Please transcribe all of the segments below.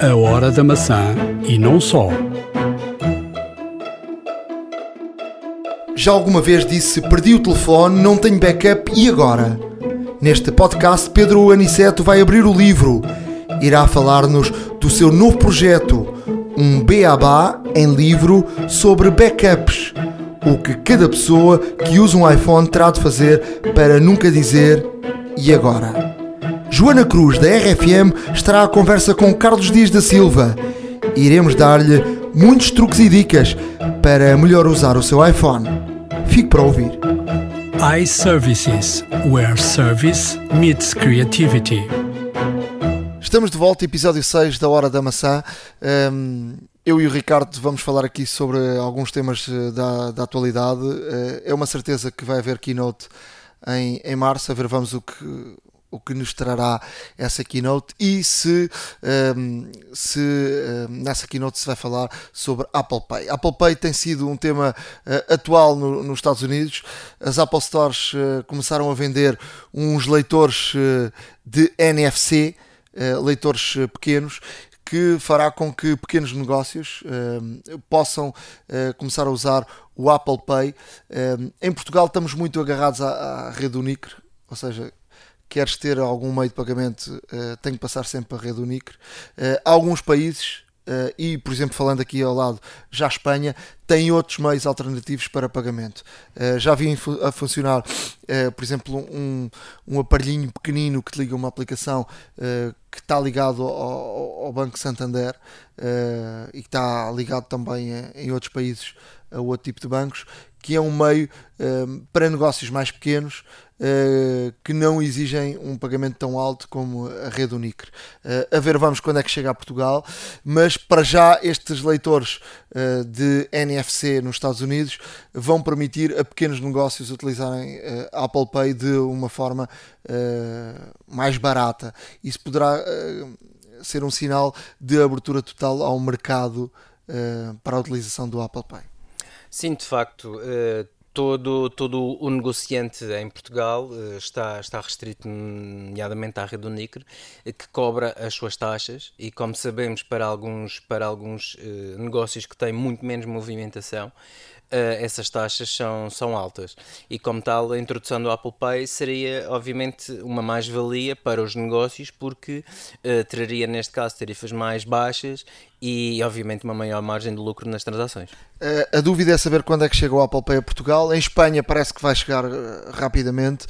A hora da maçã e não só. Já alguma vez disse perdi o telefone, não tenho backup e agora? Neste podcast, Pedro Aniceto vai abrir o livro. Irá falar-nos do seu novo projeto, um beabá em livro sobre backups. O que cada pessoa que usa um iPhone terá de fazer para nunca dizer e agora? Joana Cruz, da RFM, estará à conversa com Carlos Dias da Silva. Iremos dar-lhe muitos truques e dicas para melhor usar o seu iPhone. Fique para ouvir. iServices, where service meets creativity. Estamos de volta, episódio 6 da Hora da Maçã. Um, eu e o Ricardo vamos falar aqui sobre alguns temas eh, da, da atualidade. Uh, é uma certeza que vai haver keynote em, em março, a ver vamos o que, o que nos trará essa keynote e se, um, se um, nessa keynote se vai falar sobre Apple Pay. Apple Pay tem sido um tema uh, atual no, nos Estados Unidos. As Apple Stores uh, começaram a vender uns leitores uh, de NFC, leitores pequenos, que fará com que pequenos negócios possam começar a usar o Apple Pay. em Portugal estamos muito agarrados à, à rede Unicre, ou seja, queres ter algum meio de pagamento, uh, tem que passar sempre para a rede Unicre. Uh, alguns países, uh, e por exemplo, falando aqui ao lado, já a Espanha, tem outros meios alternativos para pagamento. Já vi a funcionar, por exemplo, um, um aparelhinho pequenino que te liga uma aplicação que está ligado ao, ao Banco Santander e que está ligado também em outros países a outro tipo de bancos, que é um meio para negócios mais pequenos uh, que não exigem um pagamento tão alto como a rede Unicre. Uh, a ver, vamos quando é que chega a Portugal, mas para já estes leitores uh, de NFC nos Estados Unidos vão permitir a pequenos negócios utilizarem a Apple Pay de uma forma mais barata. Isso poderá ser um sinal de abertura total ao mercado para a utilização do Apple Pay. Sim, de facto, todo, todo o negociante em Portugal uh, está, está restrito, nomeadamente à rede Unicre, eh, que cobra as suas taxas e, como sabemos, para alguns, para alguns uh, negócios que têm muito menos movimentação, essas taxas são, são altas. E como tal, a introdução do Apple Pay seria, obviamente, uma mais-valia para os negócios, porque uh, traria, neste caso, tarifas mais baixas e, obviamente, uma maior margem de lucro nas transações. Uh, a dúvida é saber quando é que chega o Apple Pay a Portugal. Em Espanha parece que vai chegar rapidamente.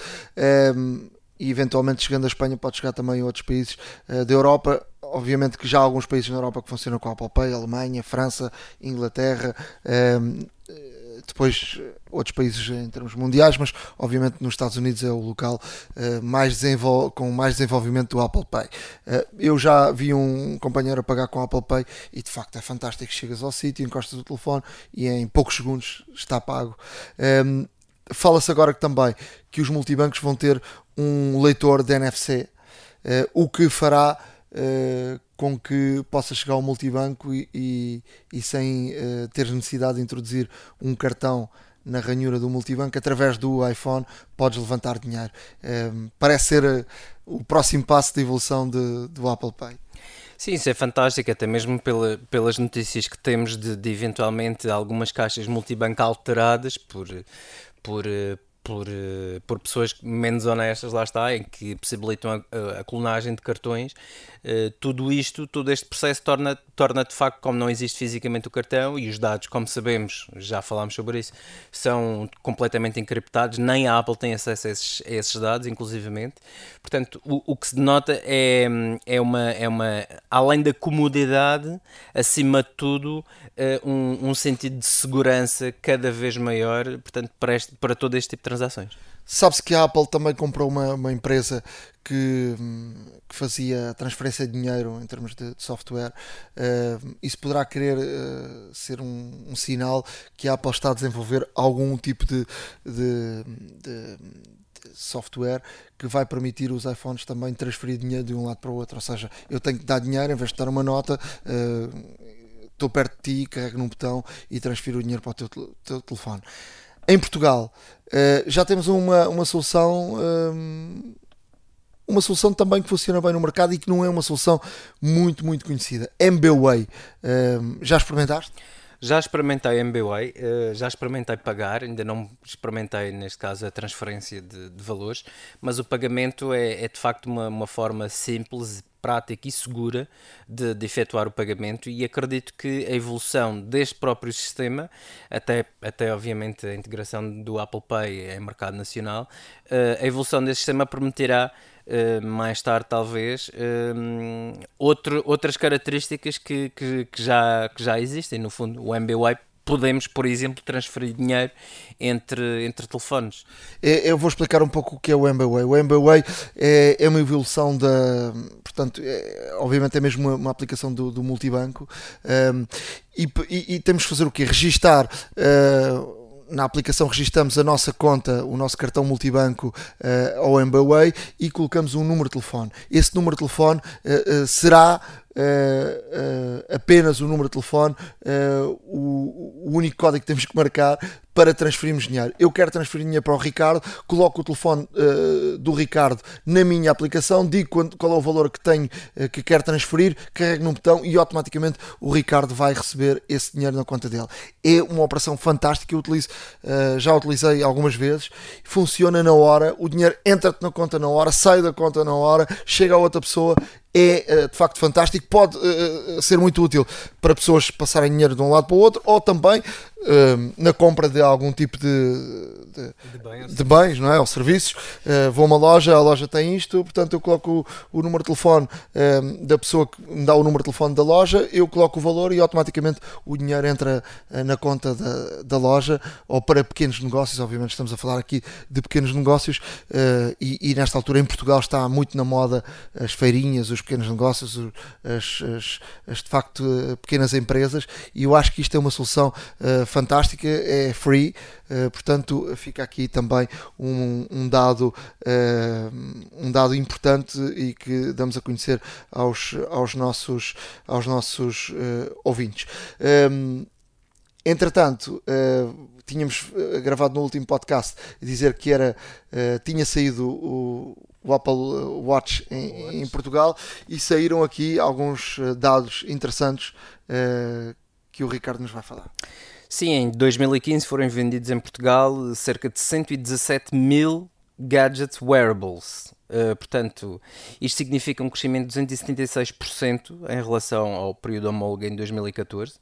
Um, e eventualmente chegando a Espanha pode chegar também a outros países da Europa obviamente que já há alguns países na Europa que funcionam com a Apple Pay, Alemanha, França, Inglaterra, um, depois outros países em termos mundiais, mas obviamente nos Estados Unidos é o local uh, mais com mais desenvolvimento do Apple Pay. Eu já vi um companheiro a pagar com o Apple Pay e de facto é fantástico. Chegas ao sítio, encostas o telefone e em poucos segundos está pago. Um, Fala-se agora que também que os multibancos vão ter um leitor de NFC, o que fará uh, com que possa chegar ao multibanco e, e, e sem uh, ter necessidade de introduzir um cartão na ranhura do multibanco, através do iPhone podes levantar dinheiro. Uh, parece ser o próximo passo de evolução de, do Apple Pay. Sim, isso é fantástico, até mesmo pela, pelas notícias que temos de, de eventualmente algumas caixas multibanco alteradas por, por, por, eh, por pessoas menos honestas, lá está, em que possibilitam a, a clonagem de cartões, uh, tudo isto, todo este processo torna, torna de facto, como não existe fisicamente o cartão e os dados, como sabemos, já falámos sobre isso, são completamente encriptados, nem a Apple tem acesso a esses, a esses dados, inclusivamente. Portanto, o, o, que se denota é, é, uma, é uma, além da comodidade, acima de tudo, uh, um, um sentido de segurança cada vez maior, portanto, para, este, para todo este tipo de transações. Sabe-se que a Apple também comprou uma, uma empresa que, que, fazia transferência de dinheiro em termos de, de software. Uh, isso poderá querer uh, ser um, um, sinal que a Apple está a desenvolver algum tipo de, de, de software que vai permitir os iPhones também transferir dinheiro de um lado para o outro. Ou seja, eu tenho que dar dinheiro em vez de dar uma nota. Estou uh, perto de ti, carrego num botão e transfiro o dinheiro para o teu, teu telefone. Em Portugal, uh, já temos uma, uma solução um, uma solução também que funciona bem no mercado e que não é uma solução muito, muito conhecida. MBWay, já experimentaste? Já experimentei MBWay, uh, já experimentei pagar, ainda não experimentei, neste caso, a transferência de, de valores, mas o pagamento é, é de facto uma, uma, forma simples, prática e segura de, de, efetuar o pagamento e acredito que a evolução deste próprio sistema, até, até obviamente a integração do Apple Pay em mercado nacional, uh, a evolução deste sistema permitirá Uh, mais tarde talvez, uh, outro, outras características que, que, que, já, que já existem. No fundo, o MBWay podemos, por exemplo, transferir dinheiro entre, entre telefones. É, eu vou explicar um pouco o que é o MBWay. O MBWay é, é uma evolução da. Portanto, é, obviamente é mesmo uma, uma aplicação do, do multibanco. Um, e, e, e, temos que fazer o quê? Registar. Uh, na aplicação registramos a nossa conta, o nosso cartão multibanco uh, ao MBWay e colocamos um número de telefone. Esse número de telefone uh, uh, será uh, apenas o número de telefone, uh, o, o, único código que temos que marcar para transferirmos dinheiro. Eu quero transferir dinheiro para o Ricardo, coloco o telefone do Ricardo na minha aplicação, digo qual, qual é o valor que tenho que quero transferir, carrego no botão e automaticamente o Ricardo vai receber esse dinheiro na conta dele. É uma operação fantástica, eu utilizo, já utilizei algumas vezes, funciona na hora, o dinheiro entra-te na conta na hora, sai da conta na hora, chega a outra pessoa é eh, de facto fantástico, pode uh, ser muito útil para pessoas passarem dinheiro de um lado para o outro ou também uh, na compra de algum tipo de, de, de, bens, de bens, não é? ou serviços. Uh, vou a uma loja, a loja tem isto, portanto eu coloco o, o número de telefone da pessoa que me dá o número de telefone da loja, eu coloco o valor e automaticamente o dinheiro entra na conta da, da loja ou para pequenos negócios. Obviamente estamos a falar aqui de pequenos negócios e, e nesta altura em Portugal está muito na moda as feirinhas, os pequenos negócios, as, as, as, de facto pequenas empresas, e eu acho que isto é uma solução uh, fantástica, é free, uh, portanto fica aqui também um, um dado uh, um dado importante e que damos a conhecer aos, aos nossos, aos nossos ouvintes. Um, ehm, entretanto, tínhamos gravado no último podcast dizer que era tinha saído o, o Apple Watch em, em, Portugal e saíram aqui alguns eh, dados interessantes que o Ricardo nos vai falar. Sim, em 2015 foram vendidos em Portugal cerca de 117 mil gadgets wearables. Uh, portanto, isto significa um crescimento de 276% em relação ao período homólogo em 2014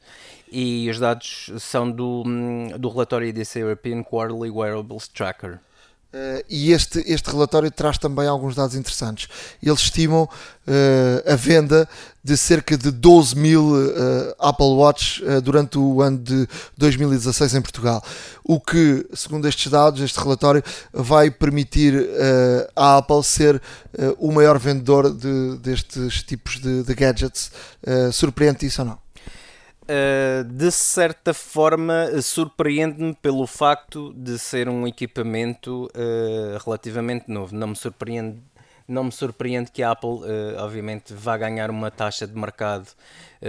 e os dados são do, hum, do relatório IDC European Quarterly Wearables Tracker. Uh, e este, este relatório traz também alguns dados interessantes. Eles estimam uh, a venda de cerca de 12 mil uh, Apple Watch durante o ano de 2016 em Portugal. O que, segundo estes dados, este relatório, vai permitir à Apple ser o maior vendedor de, destes tipos de, de gadgets. surpreende isso ou não? Uh, de certa forma surpreende-me pelo facto de ser um equipamento uh, relativamente novo. Não me surpreende, não me surpreende que a Apple, obviamente, vá ganhar uma taxa de mercado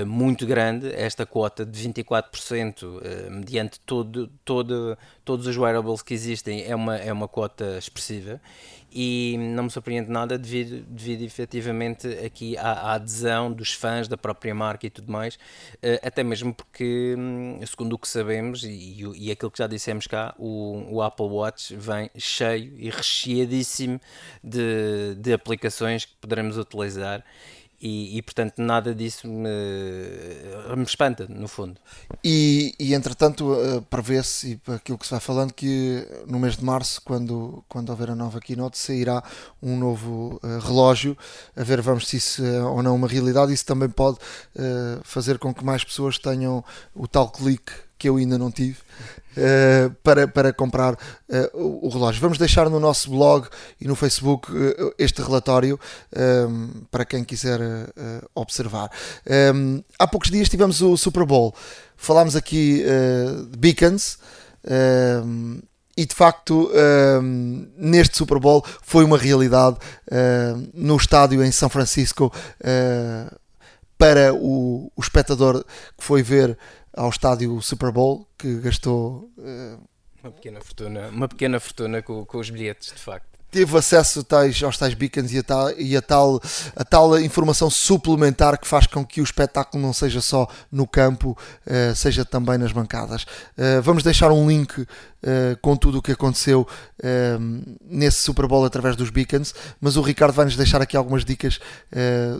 muito grande, esta quota de 24%, mediante todo, todo, todos os wearables que existem, é uma, é uma quota expressiva e não me surpreende nada devido, devido efetivamente aqui à, à, adesão dos fãs da própria marca e tudo mais, eh, até mesmo porque, hum, segundo o que sabemos e, e aquilo que já dissemos cá, o, o Apple Watch vem cheio e recheadíssimo de, de aplicações que poderemos utilizar e, e, portanto nada disso me, me, espanta, no fundo. E, e entretanto, uh, prevê-se, e aquilo que se vai falando, que no mês de março, quando, quando houver a nova keynote, sairá um novo uh, relógio. A ver, vamos se isso é ou não uma realidade. Isso também pode uh, fazer com que mais pessoas tenham o tal clique que eu ainda não tive uh, para, para comprar uh, o, o, relógio. Vamos deixar no nosso blog e no Facebook uh, este relatório um, para quem quiser observar. Um, há poucos dias tivemos o Super Bowl, falámos aqui de beacons. Um, e de facto um, neste Super Bowl foi uma realidade no estádio em São Francisco para o, o espectador que foi ver ao estádio Super Bowl, que gastou. Uh... Uma pequena fortuna, uma pequena fortuna com, com os bilhetes, de facto. Teve acesso tais, aos tais beacons e, a tal, e a, tal, a tal informação suplementar que faz com que o espetáculo não seja só no campo, uh, seja também nas bancadas. Uh, vamos deixar um link uh, com tudo o que aconteceu nesse Super Bowl através dos beacons, mas o Ricardo vai nos deixar aqui algumas dicas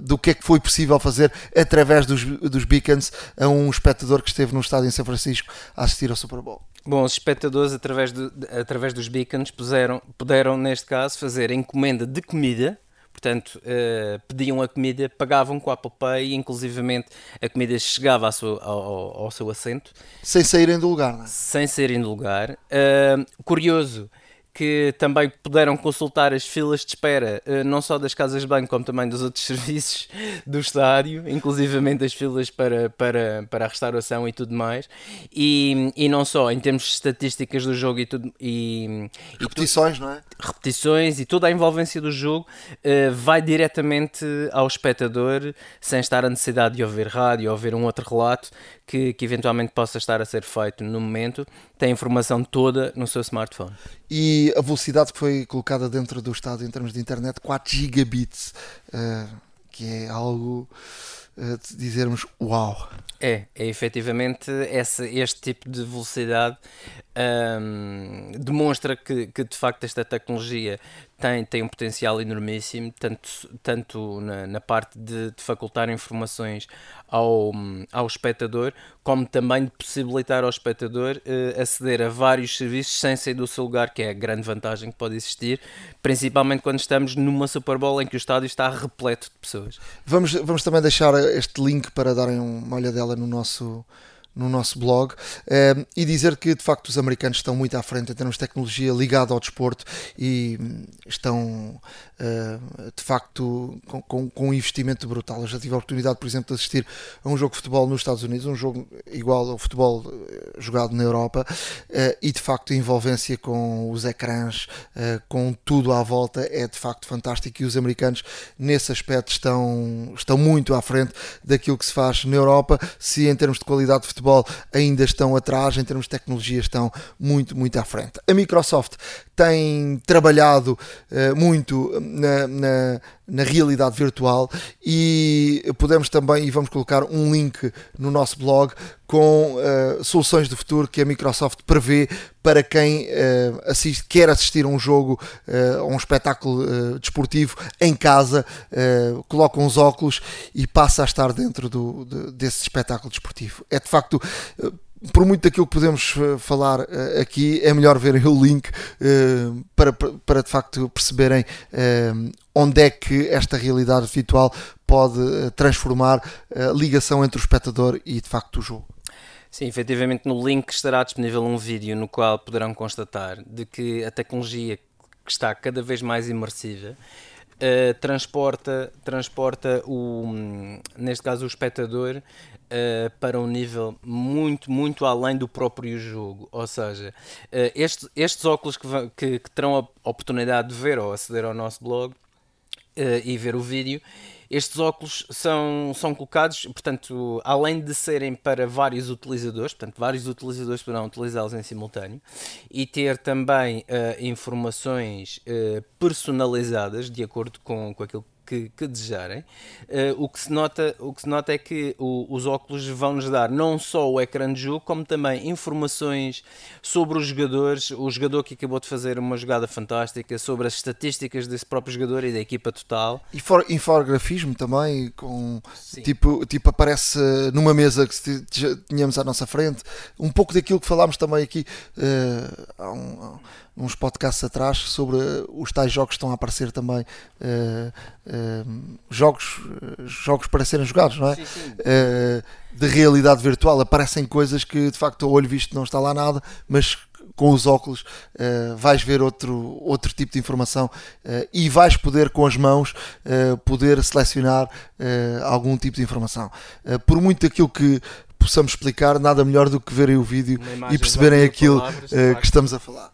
do que é que foi possível fazer através dos, dos beacons a um espectador que esteve no estádio em São Francisco a assistir ao Super Bowl. Bom, os espectadores, através, do, através dos beacons, puseram, puderam, neste caso, fazer encomenda de comida. Portanto, uh, pediam a comida, pagavam com a Apple Pay e, inclusivamente, a comida chegava ao seu, ao, ao seu assento. Sem saírem do lugar, não é? Sem saírem do lugar. Uh, curioso que também puderam consultar as filas de espera, eh, não só das casas de banho, como também dos outros serviços do estádio, inclusivamente as filas para, para, para a restauração e tudo mais. E, e não só em termos de estatísticas do jogo e tudo. E, e repetições, não é? Repetições e toda a envolvência do jogo uh, vai diretamente ao espectador, sem estar a necessidade de ouvir rádio ou ouvir um outro relato que, que eventualmente possa estar a ser feito no momento. Tem a informação toda no seu smartphone e a velocidade que foi colocada dentro do estádio em termos de internet, 4 gigabits, uh, que é algo uh, de dizermos uau. É, é efetivamente essa, este tipo de velocidade um, demonstra que, que de facto esta tecnologia tem, tem um potencial enormíssimo, tanto, tanto na, na parte de, de, facultar informações ao, ao espectador, como também de possibilitar ao espectador uh, aceder a vários serviços sem sair do seu lugar, que é a grande vantagem que pode existir, principalmente quando estamos numa Super Bowl em que o estádio está repleto de pessoas. Vamos, vamos também deixar este link para darem uma olhadela no nosso no nosso blog uh, e dizer que de facto os americanos estão muito à frente em termos de tecnologia ligada ao desporto e hum, estão uh, de facto com, com, com, um investimento brutal. Eu já tive a oportunidade, por exemplo, de assistir a um jogo de futebol nos Estados Unidos, um jogo igual ao futebol eh, jogado na Europa e de facto a envolvência com os ecrãs, com tudo à volta é de facto fantástico e os americanos nesse aspecto estão, estão muito à frente daquilo que se faz na Europa. Se em termos de qualidade de futebol futebol ainda estão atrás, em termos de tecnologia estão muito, muito à frente. A Microsoft tem trabalhado uh, muito na, na, na, realidade virtual e podemos também, e vamos colocar um link no nosso blog com uh, soluções do futuro que a Microsoft prevê para quem uh, assiste, quer assistir a um jogo, a um espetáculo desportivo em casa, coloca uns óculos e passa a estar dentro do, de, desse espetáculo desportivo. É de facto por muito daquilo que podemos eh, falar uh, aqui, é melhor verem o link uh, para, para de facto perceberem onde é que esta realidade virtual pode transformar a ligação entre o espectador e de facto o jogo. Sim, efetivamente no link estará disponível um vídeo no qual poderão constatar de que a tecnologia que está cada vez mais imersiva transporta, transporta o, hum, neste caso o espectador Uh, para um nível muito, muito além do próprio jogo. Ou seja, uh, estes, estes óculos que, que, que, terão a oportunidade de ver ou aceder ao nosso blog uh, e ver o vídeo, estes óculos são, são colocados, portanto, além de serem para vários utilizadores, portanto, vários utilizadores poderão utilizá-los em simultâneo e ter também informações personalizadas de acordo com, com aquilo que que, que desejarem. Uh, o, que se nota, o que se nota é que o, os óculos vão-nos dar não só o ecrã de jogo, como também informações sobre os jogadores, o jogador que acabou de fazer uma jogada fantástica, sobre as estatísticas desse próprio jogador e da equipa total. E for, infografismo também, com tipo, tipo aparece numa mesa que tínhamos à nossa frente, um pouco daquilo que falámos também aqui uh, há um, uns podcasts atrás sobre os tais jogos que estão a aparecer também uh, uh, jogos, jogos para serem jogados, não é? Sim, sim. Uh, de realidade virtual aparecem coisas que de facto ao olho visto não está lá nada, mas com os óculos vais ver outro, outro tipo de informação e vais poder com as mãos poder selecionar algum tipo de informação. por muito aquilo que possamos explicar, nada melhor do que verem o vídeo e perceberem aquilo palavras, que estamos a falar.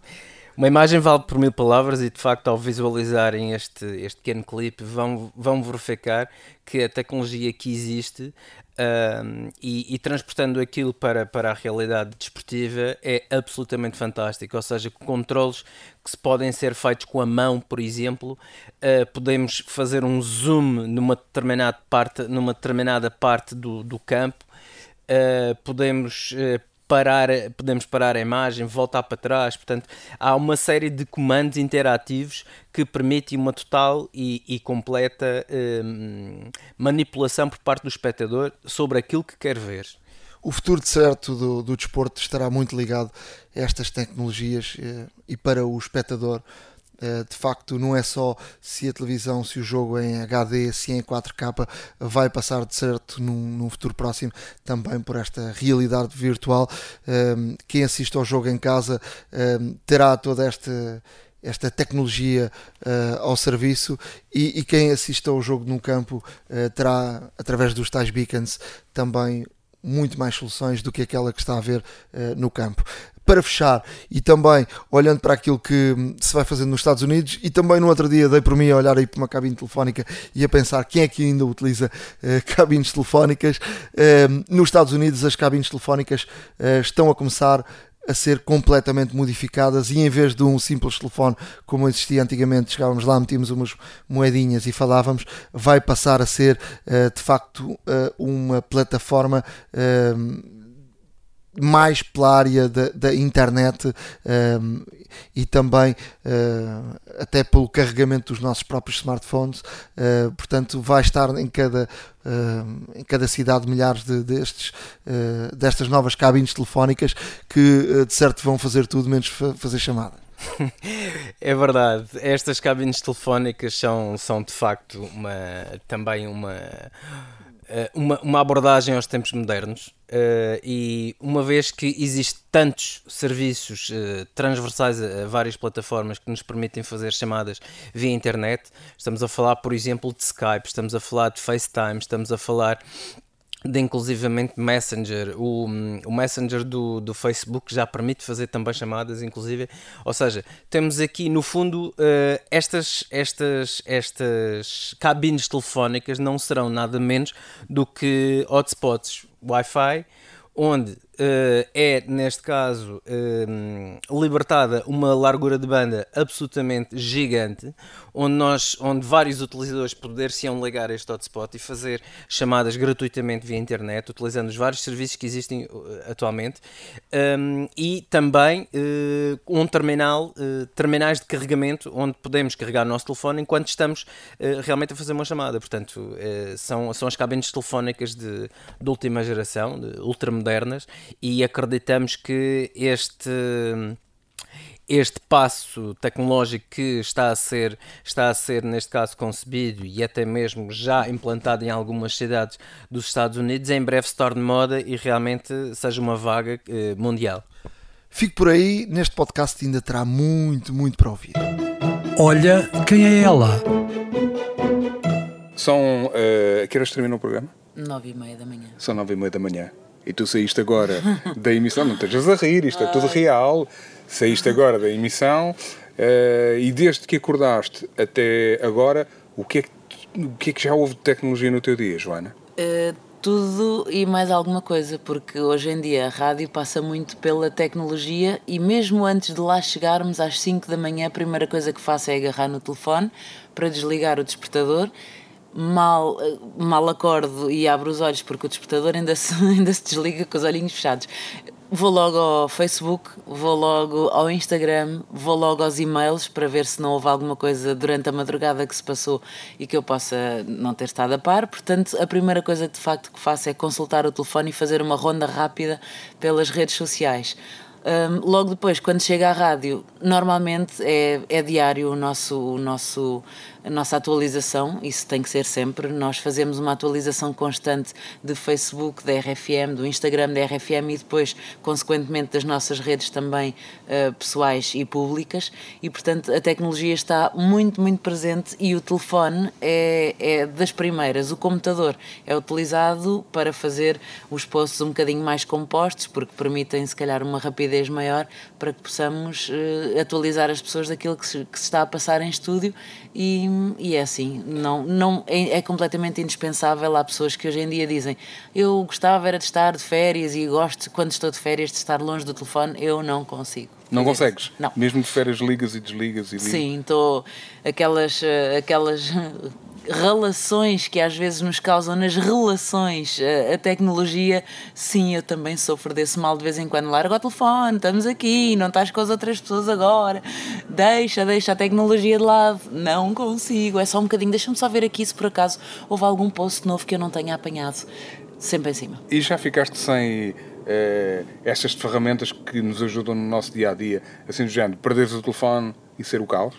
Uma imagem vale por mil palavras e de facto ao visualizarem este, este pequeno clipe vão, vão verificar que a tecnologia que existe um, e, e, transportando aquilo para, para a realidade desportiva é absolutamente fantástico. Ou seja, controles que se podem ser feitos com a mão, por exemplo, uh, podemos fazer um zoom numa determinada parte, numa determinada parte do, do campo, uh, podemos uh, parar, podemos parar a imagem, voltar para trás. Portanto, há uma série de comandos interativos que permitem uma total e, e completa hum, manipulação por parte do espectador sobre aquilo que quer ver. O futuro de certo do, do desporto estará muito ligado a estas tecnologias eh, e para o espectador de facto não é só se a televisão, se o jogo em HD, se em 4K, vai passar de certo num, num futuro próximo também por esta realidade virtual. Ehm, quem assiste ao jogo em casa ehm, terá toda esta esta tecnologia uh, ao serviço e, e, quem assiste ao jogo num campo uh, terá, através dos tais beacons, também muito mais soluções do que aquela que está a ver uh, no campo para fechar e também olhando para aquilo que se vai fazendo nos Estados Unidos e também no outro dia dei por mim a olhar aí para uma cabine telefónica e a pensar quem é que ainda utiliza uh, cabines telefónicas. Uh, nos Estados Unidos as cabines telefónicas uh, estão a começar a ser completamente modificadas e em vez de um simples telefone como existia antigamente, chegávamos lá, metíamos umas moedinhas e falávamos, vai passar a ser de facto uma plataforma mais pela área da, da internet um, ehm, e também uh, até pelo carregamento dos nossos próprios smartphones. Uh, portanto, vai estar em cada, uh, em cada cidade milhares de, destes, destas novas cabines telefónicas que de certo vão fazer tudo menos fa fazer chamada. É verdade, estas cabines telefónicas são, são de facto uma, também uma, uma, uma abordagem aos tempos modernos Uh, e uma vez que existe tantos serviços uh, transversais a, a, várias plataformas que nos permitem fazer chamadas via internet, estamos a falar, por exemplo, de Skype, estamos a falar de FaceTime, estamos a falar de inclusivamente Messenger, o, o Messenger do, do Facebook já permite fazer também chamadas, inclusive, ou seja, temos aqui no fundo uh, estas, estas, estas cabines telefónicas não serão nada menos do que hotspots Wi-Fi, onde uh, é, neste caso, uh, libertada uma largura de banda absolutamente gigante, onde, nós, onde vários utilizadores poder-se-ão ligar este hotspot e fazer chamadas gratuitamente via internet, utilizando os vários serviços que existem uh, atualmente, um, e também uh, um terminal, uh, terminais de carregamento, onde podemos carregar o nosso telefone enquanto estamos realmente a fazer uma chamada. Portanto, são, são as cabines telefónicas de, de última geração, de ultramodernas, e acreditamos que este este passo tecnológico que está a ser, está a ser neste caso concebido e até mesmo já implantado em algumas cidades dos Estados Unidos, em breve se torne moda e realmente seja uma vaga eh, mundial. Fico por aí, neste podcast ainda terá muito, muito para ouvir. Olha quem é ela. São. Uh, que horas termina o programa? Nove e meia da manhã. São nove e meia da manhã. E tu saíste agora da emissão, não estejas a rir, isto é tudo real saíste agora da emissão uh, e desde que acordaste até agora, o que, é que, o que é que já houve de tecnologia no teu dia, Joana? Uh, tudo e mais alguma coisa, porque hoje em dia a rádio passa muito pela tecnologia e mesmo antes de lá chegarmos às 5 da manhã, a primeira coisa que faço é agarrar no telefone para desligar o despertador mal, eh, mal acordo e abro os olhos porque o despertador ainda se, ainda se desliga com os olhinhos fechados. Vou logo ao Facebook, vou logo ao Instagram, vou logo aos e-mails para ver se não houve alguma coisa durante a madrugada que se passou e que eu possa não ter estado a par. Portanto, a primeira coisa de facto que faço é consultar o telefone e fazer uma ronda rápida pelas redes sociais. Um, logo depois, quando chega à rádio, normalmente é, é diário o nosso, o nosso a nossa atualização, isso tem que ser sempre. Nós fazemos uma atualização constante de Facebook, da RFM, do Instagram da RFM e depois, consequentemente, das nossas redes também uh, pessoais e públicas. E, portanto, a tecnologia está muito, muito presente e o telefone é, é das primeiras. O computador é utilizado para fazer os posts um bocadinho mais compostos, porque permitem, se calhar, uma rapidez maior para que possamos uh, atualizar as pessoas daquilo que se, que se está a passar em estúdio e, e é assim, não, não, é, é, completamente indispensável. Há pessoas que hoje em dia dizem eu gostava era de estar de férias e gosto, quando estou de férias, de estar longe do telefone. Eu não consigo. Não consegues? Não. Mesmo de férias ligas e desligas e ligas. Sim, estou aquelas, eh, aquelas relações que às vezes nos causam nas relações, a, a, tecnologia, sim, eu também sofro desse mal de vez em quando. Larga o telefone, estamos aqui, não estás com as outras pessoas agora, deixa, deixa a tecnologia de lado. Não consigo, é só um bocadinho, deixa-me só ver aqui se por acaso houve algum post novo que eu não tenha apanhado. Sempre em cima. E já ficaste sem eh, estas ferramentas que nos ajudam no nosso dia a dia, assim do género, perderes o telefone e ser o caos?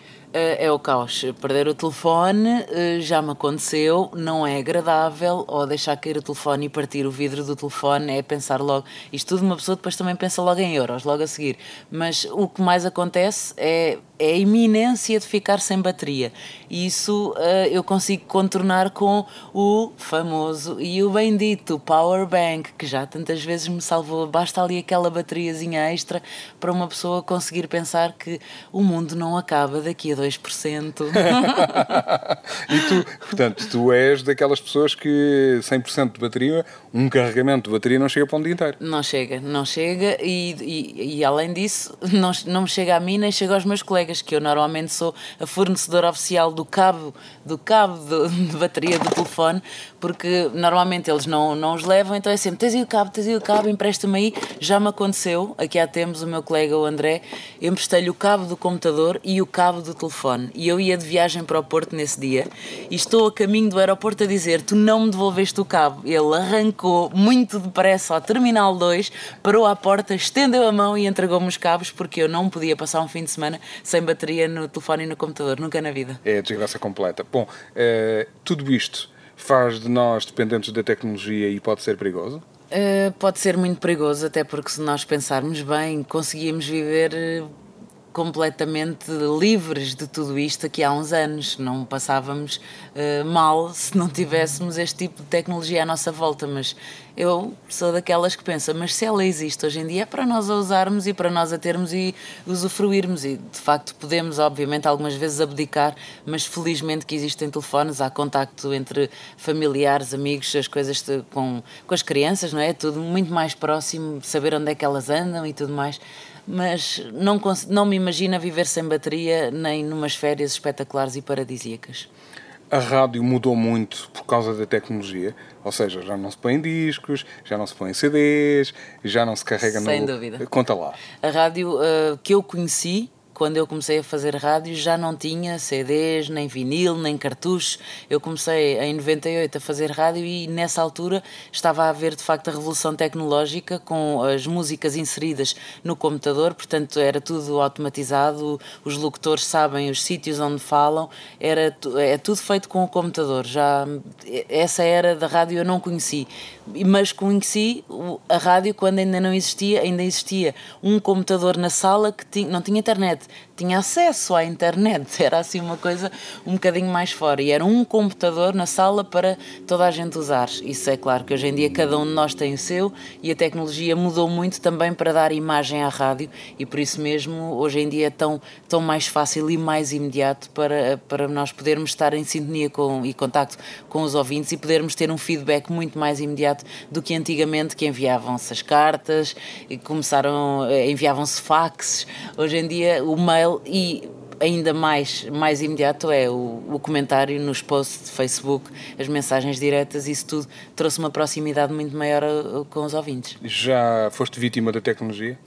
É o caos. Perder o telefone eh, já me aconteceu, não é agradável, ou deixar cair o telefone e partir o vidro do telefone é pensar logo. Isto tudo uma pessoa depois também pensa logo em euros, logo a seguir. Mas o que mais acontece é, é a iminência de ficar sem bateria. E isso uh, eu consigo contornar com o famoso e o bendito power bank, que já tantas vezes me salvou. Basta ali aquela bateriazinha extra para uma pessoa conseguir pensar que o mundo não acaba daqui a dois 2%. e tu, portanto, tu és daquelas pessoas que 100% de bateria, um carregamento de bateria não chega para um dia inteiro. Não chega, não chega e, e, e, além disso, não, não me chega a mim nem chega aos meus colegas, que eu normalmente sou a fornecedora oficial do cabo, do cabo de, de bateria do telefone, porque normalmente eles não, não os levam, então é sempre, tens aí o cabo, tens aí o cabo, empresta-me aí. Já me aconteceu, aqui há tempos, o meu colega, o André, emprestei-lhe o cabo do computador e o cabo do telefone e eu ia de viagem para o Porto nesse dia e estou a caminho do aeroporto a dizer: Tu não me devolveste o cabo. Ele arrancou muito depressa ao Terminal 2, parou à porta, estendeu a mão e entregou-me os cabos porque eu não podia passar um fim de semana sem bateria no telefone e no computador, nunca na vida. É a desgraça completa. Bom, uh, tudo isto faz de nós dependentes da tecnologia e pode ser perigoso? Uh, pode ser muito perigoso, até porque se nós pensarmos bem, conseguíamos viver eh, completamente livres de tudo isto aqui há uns anos. Não passávamos uh, mal se não tivéssemos este tipo de tecnologia à nossa volta, mas eu sou daquelas que pensa, mas se ela existe hoje em dia é para nós a usarmos e para nós a termos e usufruirmos e de facto podemos obviamente algumas vezes abdicar, mas felizmente que existem telefones, há contacto entre familiares, amigos, as coisas com, com as crianças, não é? Tudo muito mais próximo, saber onde é que elas andam e tudo mais mas não, não me imagino viver sem bateria nem numas férias espetaculares e paradisíacas. A rádio mudou muito por causa da tecnologia, ou seja, já não se põe discos, já não se põe CDs, já não se carrega Sem no. Sem dúvida. Conta lá. A rádio uh, que eu conheci quando eu comecei a fazer rádio já não tinha CDs, nem vinil, nem cartuchos. Eu comecei em 98 a fazer rádio e nessa altura estava a haver de facto a revolução tecnológica com as músicas inseridas no computador, portanto era tudo automatizado, os locutores sabem os sítios onde falam, era é tudo feito com o computador. Já essa era da rádio eu não conheci, mas conheci a rádio quando ainda não existia, ainda existia um computador na sala que tinha, não tinha internet tinha acesso à internet, era assim uma coisa um bocadinho mais fora. E era um computador na sala para toda a gente usar. Isso é claro que hoje em dia cada um de nós tem o seu e a tecnologia mudou muito também para dar imagem à rádio e por isso mesmo hoje em dia é tão, tão mais fácil e mais imediato para, para nós podermos estar em sintonia com, e contacto com os ouvintes e podermos ter um feedback muito mais imediato do que antigamente que enviavam-se as cartas e começaram, eh, enviavam-se faxes. Hoje em dia o mail e ainda mais, mais imediato é o, o, comentário nos posts de Facebook, as mensagens diretas, isso tudo trouxe uma proximidade muito maior a, a, com os ouvintes. Já foste vítima da tecnologia?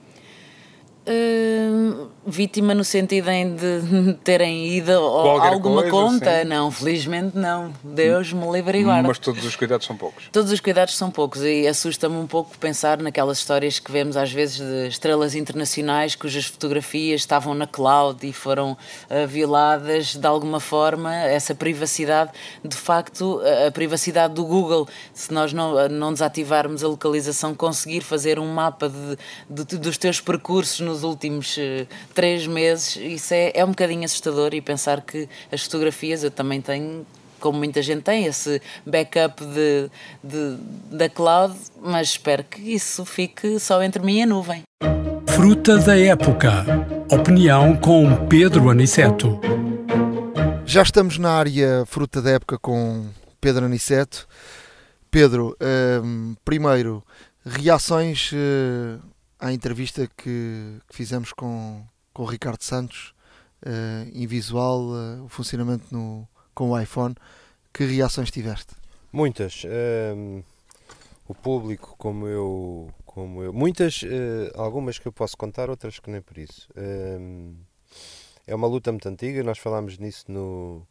Uh, vítima no sentido em de terem ido a alguma coisa, conta. sim. Não, felizmente não. Deus me livre e guarda. Mas todos os cuidados são poucos. Todos os cuidados são poucos e assusta-me um pouco pensar naquelas histórias que vemos às vezes de estrelas internacionais cujas fotografias estavam na cloud e foram ah, violadas de alguma forma. Essa privacidade, de facto, a, a privacidade do Google, se nós não, não desativarmos a localização, conseguir fazer um mapa de, de- dos teus percursos nos últimos eh, três meses, isso é, é um bocadinho assustador e pensar que as fotografias eu também tenho como muita gente tem, esse backup de, de- da cloud, mas espero que isso fique só entre mim e a nuvem. Fruta da época. Opinião com Pedro Aniceto. Já estamos na área fruta da época com Pedro Aniceto. Pedro, hum, primeiro, reações eh, à entrevista que, que fizemos com, com o Ricardo Santos, eh, em visual, eh, o funcionamento no, com o iPhone. Que reações tiveste? Muitas. hum, o público, como eu, como eu. Muitas, eh, algumas que eu posso contar, outras que nem por isso. Hum, é uma luta muito antiga, nós falámos nisso no.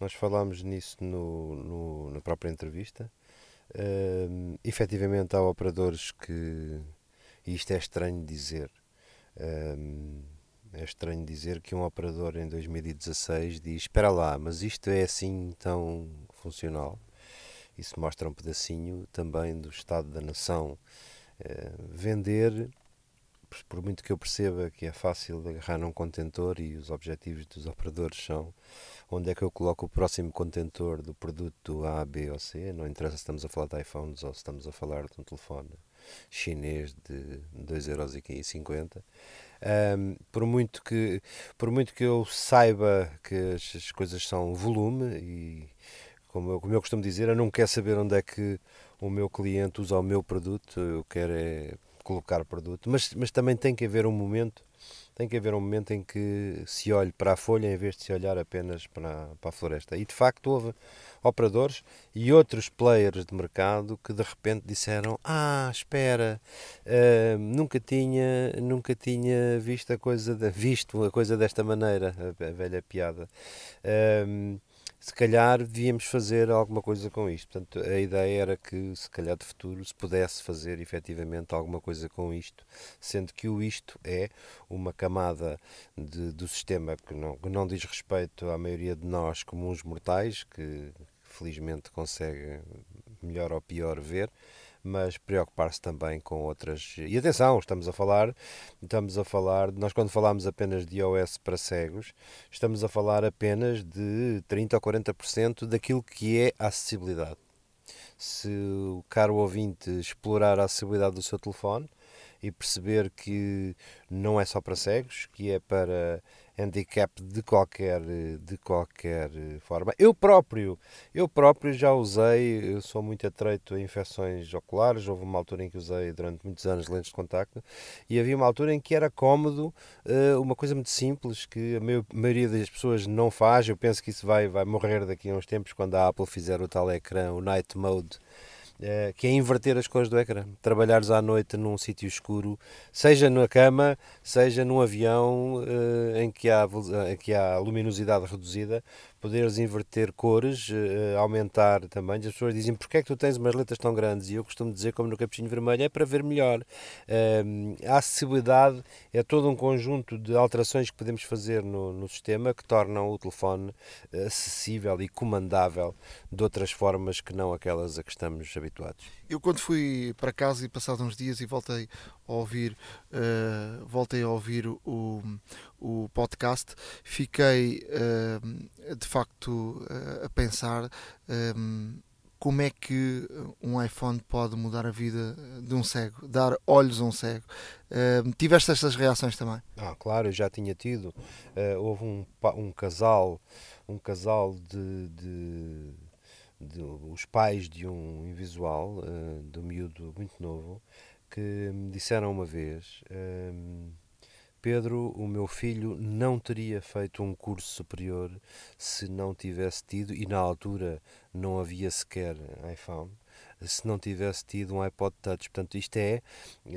Nós falámos nisso no, no- na própria entrevista. Hum, efetivamente há operadores que. E isto é estranho dizer. é estranho dizer que um operador em 2016 diz: Espera lá, mas isto é assim tão funcional. Isso mostra um pedacinho também do estado da nação. Vender, por- por muito que eu perceba que é fácil agarrar num contentor e os objetivos dos operadores são onde é que eu coloco o próximo contentor do produto A, B ou C, não interessa se estamos a falar de iPhones ou se estamos a falar de um telefone chinês de 2,50€. Ahm, por muito que por muito que eu saiba que as coisas são volume e como eu, como eu costumo dizer, eu não quero saber onde é que o meu cliente usa o meu produto, eu quero é colocar produto, mas, mas também tem que haver um momento, tem que haver um momento em que se olhe para a folha em vez de se olhar apenas para, para a floresta. E de facto houve operadores e outros players de mercado que de repente disseram: Ah, espera, ah, nunca tinha, nunca tinha visto a coisa, de- visto a coisa desta maneira, a, velha piada. Ahm, se calhar devíamos fazer alguma coisa com isto. Portanto, a ideia era que, se calhar de futuro, se pudesse fazer efetivamente alguma coisa com isto, sendo que o isto é uma camada de- do sistema que não, que não diz respeito à maioria de nós comuns mortais, que felizmente consegue melhor ou pior ver, mas preocupar-se também com outras. E atenção, estamos a falar, estamos a falar, nós quando falamos apenas de iOS para cegos, estamos a falar apenas de 30 ou 40% daquilo que é a acessibilidade. Se o caro ouvinte explorar a acessibilidade do seu telefone e perceber que não é só para cegos, que é para handicap de qualquer de qualquer forma. Eu próprio, eu próprio já usei, eu sou muito atreito a infecções oculares, houve uma altura em que usei durante muitos anos lentes de contacto e havia uma altura em que era cómodo, eh, uma coisa muito simples que a maioria das pessoas não faz, eu penso que isso vai vai morrer daqui a uns tempos quando a Apple fizer o tal ecrã, o night mode, eh, que é inverter as cores do ecrã. Trabalhares à noite num sítio escuro, seja na cama, seja num avião eh, em, que há, vel- em que há luminosidade reduzida, poderes inverter cores, eh, aumentar tamanhos. As pessoas dizem, porquê é que tu tens umas letras tão grandes? E eu costumo dizer, como no capuchinho vermelho, é para ver melhor. Eh, a acessibilidade é todo um conjunto de alterações que podemos fazer no, no sistema que tornam o telefone eh, acessível e comandável de outras formas que não aquelas a que estamos habituados. Eu quando fui para casa e passado uns dias e voltei a ouvir, eh, voltei a ouvir o, o podcast, fiquei eh, de facto eh, a pensar eh, como é que um iPhone pode mudar a vida de um cego, dar olhos a um cego. Eh, tiveste estas reações também? Ah, claro, eu já tinha tido. Eh, houve um, um casal, um casal de, de, de- os pais de um invisual, eh, de um miúdo muito novo, que me disseram uma vez, ehm, Pedro, o meu filho não teria feito um curso superior se não tivesse tido, e na altura não havia sequer iPhone, se não tivesse tido um iPod Touch. Portanto, isto é,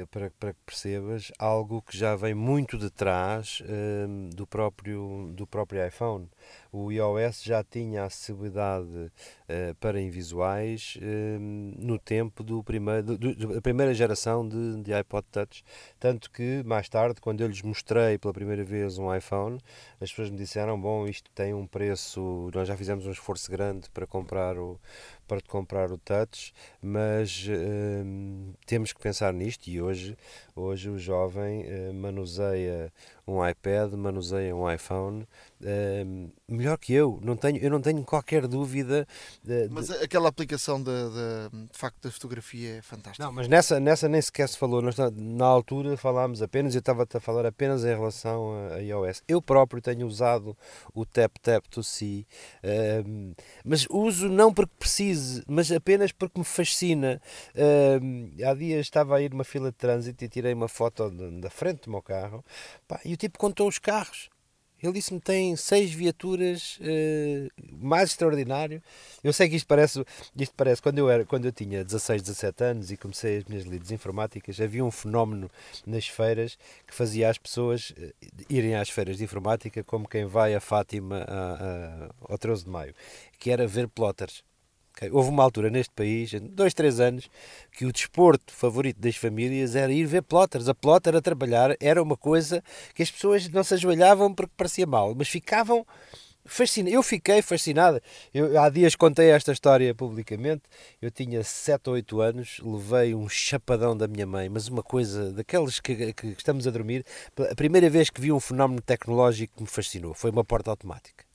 para, para que percebas, algo que já vem muito de trás um, do, próprio, do próprio iPhone. O iOS já tinha acessibilidade uh, para invisuais um, no tempo do primeiro, do, da primeira geração de, de iPod Touch. Tanto que, mais tarde, quando eu lhes mostrei pela primeira vez um iPhone, as pessoas me disseram: Bom, isto tem um preço, nós já fizemos um esforço grande para comprar o, para comprar o touch, mas uh, temos que pensar nisto e hoje, hoje o jovem uh, manuseia um iPad, manuseia um iPhone uh, melhor que eu. Não tenho, eu não tenho qualquer dúvida. De, mas de... aquela aplicação de, de, de, facto da fotografia é fantástica. Não, mas nessa, nessa nem sequer se falou. Nós, na, na altura falámos apenas, eu estava a falar apenas em relação a, a, iOS. Eu próprio tenho usado o Tap Tap to See, uh, mas uso não porque precise, mas apenas porque me fascina. Uh, há dias estava a ir numa fila de trânsito e tirei uma foto da frente do meu carro pá, e o tipo contou os carros. Ele disse-me tem seis viaturas uh, mais extraordinário. Eu sei que isto parece, isto parece quando, eu era, quando eu tinha 16, 17 anos e comecei as minhas lides informáticas, havia um fenómeno nas feiras que fazia as pessoas uh, irem às feiras de informática como quem vai a Fátima a, a, ao 13 de maio, que era ver plotters. Okay. Houve uma altura neste país, dois, três anos, que o desporto favorito das famílias era ir ver plotters. A plotter a trabalhar era uma coisa que as pessoas não se ajoelhavam porque parecia mal, mas ficavam fascinadas. Eu fiquei fascinada. Eu, há dias contei esta história publicamente. Eu tinha 7 ou 8 anos, levei um chapadão da minha mãe, mas uma coisa daqueles que, que estamos a dormir. A primeira vez que vi um fenómeno tecnológico que me fascinou foi uma porta automática.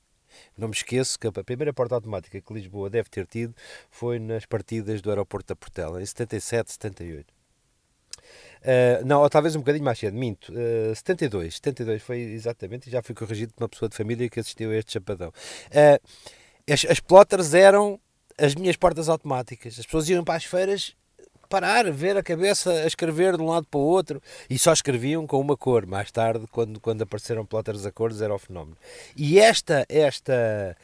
Não me esqueço que a primeira porta automática que Lisboa deve ter tido foi nas partidas do aeroporto da Portela, em 77, 78. Uh, não, ou talvez um bocadinho mais cedo, minto. Uh, 72, 72 foi exatamente, e já fui corrigido por uma pessoa de família que assistiu a este chapadão. Uh, as, as plotters eram as minhas portas automáticas. As pessoas iam para as feiras parar, ver a cabeça a escrever de um lado para o outro e só escreviam com uma cor. Mais tarde, quando, quando apareceram plotters a cores, era o fenómeno. E esta, esta,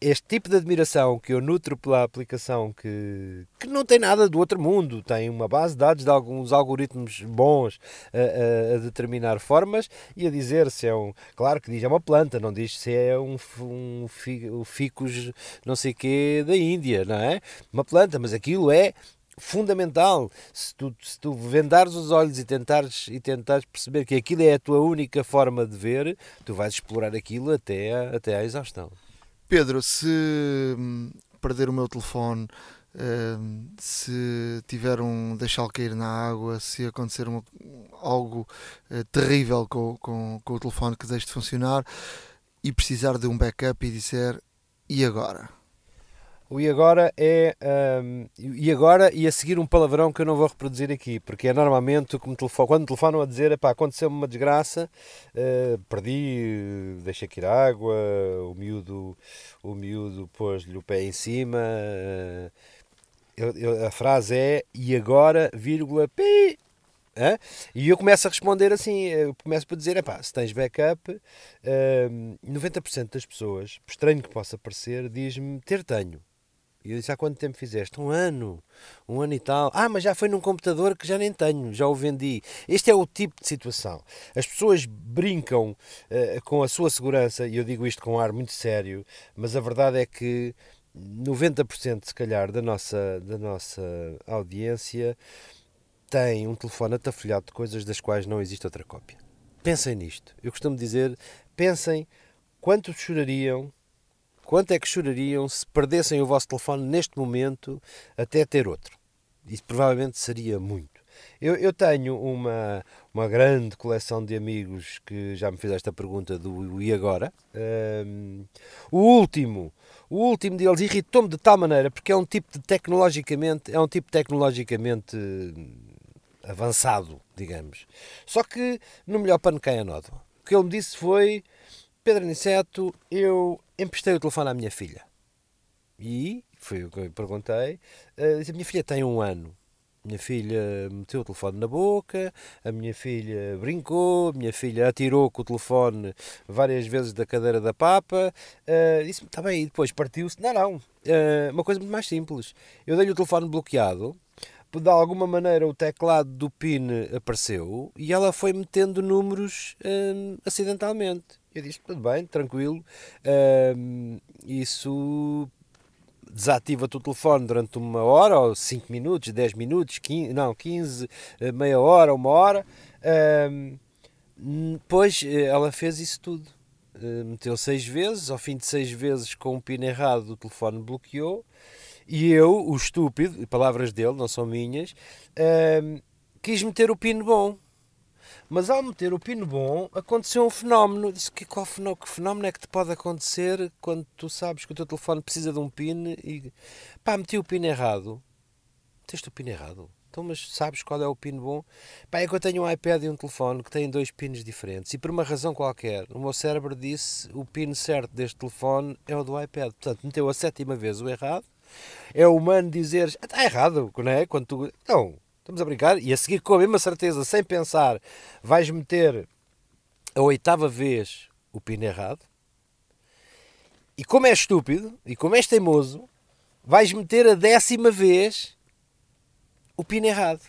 este tipo de admiração que eu nutro pela aplicação que, que não tem nada do outro mundo, tem uma base de dados de alguns algoritmos bons a, a, a determinar formas e a dizer se é um. Claro que diz é uma planta, não diz se é um, um, um ficus não sei quê da Índia, não é? Uma planta, mas aquilo é fundamental. Se tu, se tu vendares os olhos e tentares, e tentares perceber que aquilo é a tua única forma de ver, tu vais explorar aquilo até, a, até à exaustão. Pedro, se hum, perder o meu telefone, hum, se tiver um deixá-lo cair na água, se acontecer uma, algo uh, terrível com, com, com o telefone que deixe de funcionar e precisar de um backup e disser e agora? O e agora é. Um, e agora e a seguir um palavrão que eu não vou reproduzir aqui, porque é normalmente como telefone, quando telefonam a dizer: aconteceu-me uma desgraça, uh, perdi, deixei ir água, o miúdo, o miúdo pôs-lhe o pé em cima. Uh, eu, eu, a frase é: e agora, vírgula, pi. E eu começo a responder assim, eu começo por dizer, se tens backup, uh, 90% das pessoas, estranho que possa parecer, diz-me ter tenho. E eu disse: Há quanto tempo fizeste? Um ano, um ano e tal. Ah, mas já foi num computador que já nem tenho, já o vendi. Este é o tipo de situação. As pessoas brincam uh, com a sua segurança, e eu digo isto com um ar muito sério, mas a verdade é que 90% se calhar da nossa, da nossa audiência tem um telefone atafolhado de coisas das quais não existe outra cópia. Pensem nisto. Eu costumo dizer: pensem quanto chorariam Quanto é que chorariam se perdessem o vosso telefone neste momento até ter outro? Isso provavelmente seria muito. Eu, eu, tenho uma, uma grande coleção de amigos que já me fez esta pergunta do e agora. Um, o último, o último deles irritou-me de tal maneira porque é um tipo de tecnologicamente, é um tipo tecnologicamente avançado, digamos. Só que no melhor pano cai a nódoa. O que ele me disse foi Pedro Aniceto, eu emprestei o telefone à minha filha. E foi o que eu perguntei. Uh, a minha filha tem um ano. minha filha meteu o telefone na boca, a minha filha brincou, a minha filha atirou com o telefone várias vezes da cadeira da papa. Uh, disse-me, está bem, e depois partiu-se. Não, não. Uh, uma coisa muito mais simples. Eu dei-lhe o telefone bloqueado, de alguma maneira o teclado do PIN apareceu e ela foi metendo números uh, acidentalmente. Eu disse, tudo bem, tranquilo. Uh, isso desativa-te o telefone durante uma hora, ou 5 minutos, 10 minutos, 15, não, 15, eh, meia hora, uma hora. Uh, depois eh, ela fez isso tudo. Uh, meteu seis vezes, ao fim de seis vezes com o PIN errado o telefone bloqueou e eu, o estúpido, palavras dele, não são minhas, quis meter o PIN bom. Mas ao meter o pino bom, aconteceu um fenómeno. Disse que qual fenómeno, que fenómeno é que te pode acontecer quando tu sabes que o teu telefone precisa de um pin e pá, meti o pino errado. Meteste o pino errado. Então, mas sabes qual é o pino bom? Pá, é que eu tenho um iPad e um telefone que têm dois pinos diferentes e por uma razão qualquer, o meu cérebro disse o pino certo deste telefone é o do iPad. Portanto, meteu a sétima vez o errado. É humano dizer está errado, não é? Quando tu. Não, Estamos a brincar? E a seguir, com a mesma certeza, sem pensar, vais meter a oitava vez o pino errado. E como é estúpido, e como és teimoso, vais meter a décima vez o pino errado.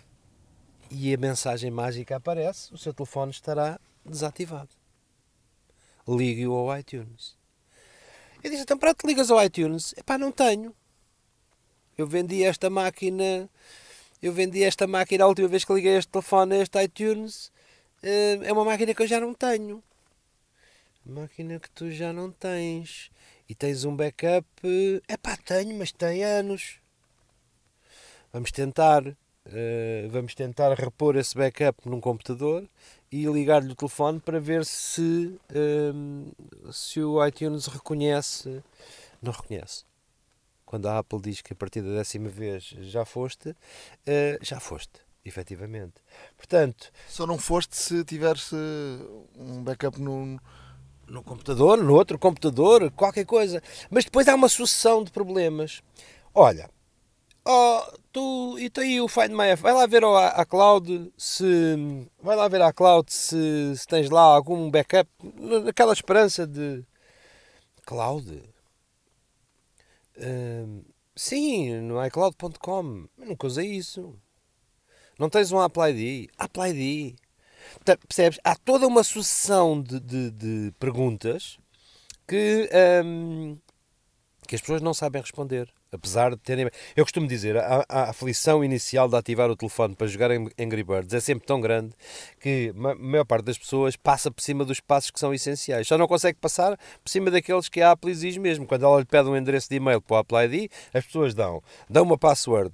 E a mensagem mágica aparece: o seu telefone estará desativado. Ligue-o ao iTunes. Eu disse: então, para te ligas ao iTunes? Epá, não tenho. Eu vendi esta máquina eu vendi esta máquina a última vez que liguei este telefone a este iTunes. Eh, é uma máquina que eu já não tenho. Máquina que tu já não tens. E tens um backup. É pá, tenho, mas tem anos. Vamos tentar. Uh, vamos tentar repor esse backup num computador e ligar-lhe o telefone para ver se, se o iTunes reconhece. Não reconhece quando a Apple diz que a partir da décima vez já foste, uh, já foste, efetivamente. Portanto. Só não foste se tiveres um backup no. No computador, no outro computador, qualquer coisa. Mas depois há uma sucessão de problemas. Olha, oh, tu e tu aí o Find My vai lá ver a, a cloud se vai lá ver a cloud se, se tens lá algum backup naquela esperança de cloud sim, no iCloud.com. Nunca usei isso. Não tens um Apple ID? Apple ID. Percebes? Há toda uma sucessão de, de, de perguntas que, um, que as pessoas não sabem responder. Apesar de terem. Eu costumo dizer, a, a aflição inicial de ativar o telefone para jogar em Angry Birds é sempre tão grande que a maior parte das pessoas passa por cima dos passos que são essenciais. Só não consegue passar por cima daqueles que a Apple exige mesmo. Quando ela lhe pede um endereço de e-mail para o Apple ID, as pessoas dão, dão uma password.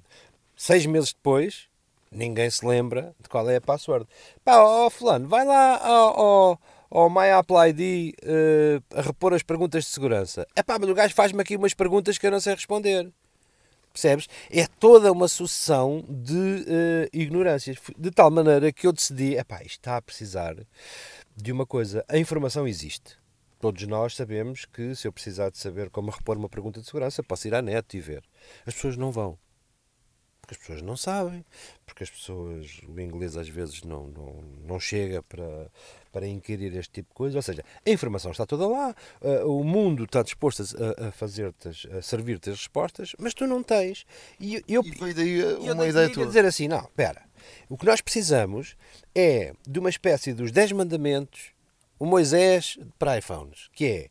Seis meses depois, ninguém se lembra de qual é a password. Pá, ó, fulano, vai lá ao, ao, ao My Apple ID uh, a repor as perguntas de segurança. É pá, mas o gajo faz-me aqui umas perguntas que eu não sei responder. Percebes? É toda uma sucessão de uh, ignorâncias. De tal maneira que eu decidi, é pá, isto está a precisar de uma coisa. A informação existe. Todos nós sabemos que se eu precisar de saber como repor uma pergunta de segurança, posso ir à net e ver. As pessoas não vão porque as pessoas não sabem, porque as pessoas, o inglês às vezes não, não, não chega para, para inquirir este tipo de coisa. Ou seja, a informação está toda lá, uh, o mundo está disposto a, a fazer-te, a servir-te as respostas, mas tu não tens. E, eu, e daí uma ideia tua. dizer assim, não, espera, o que nós precisamos é de uma espécie dos 10 mandamentos, o Moisés para iPhones, que é,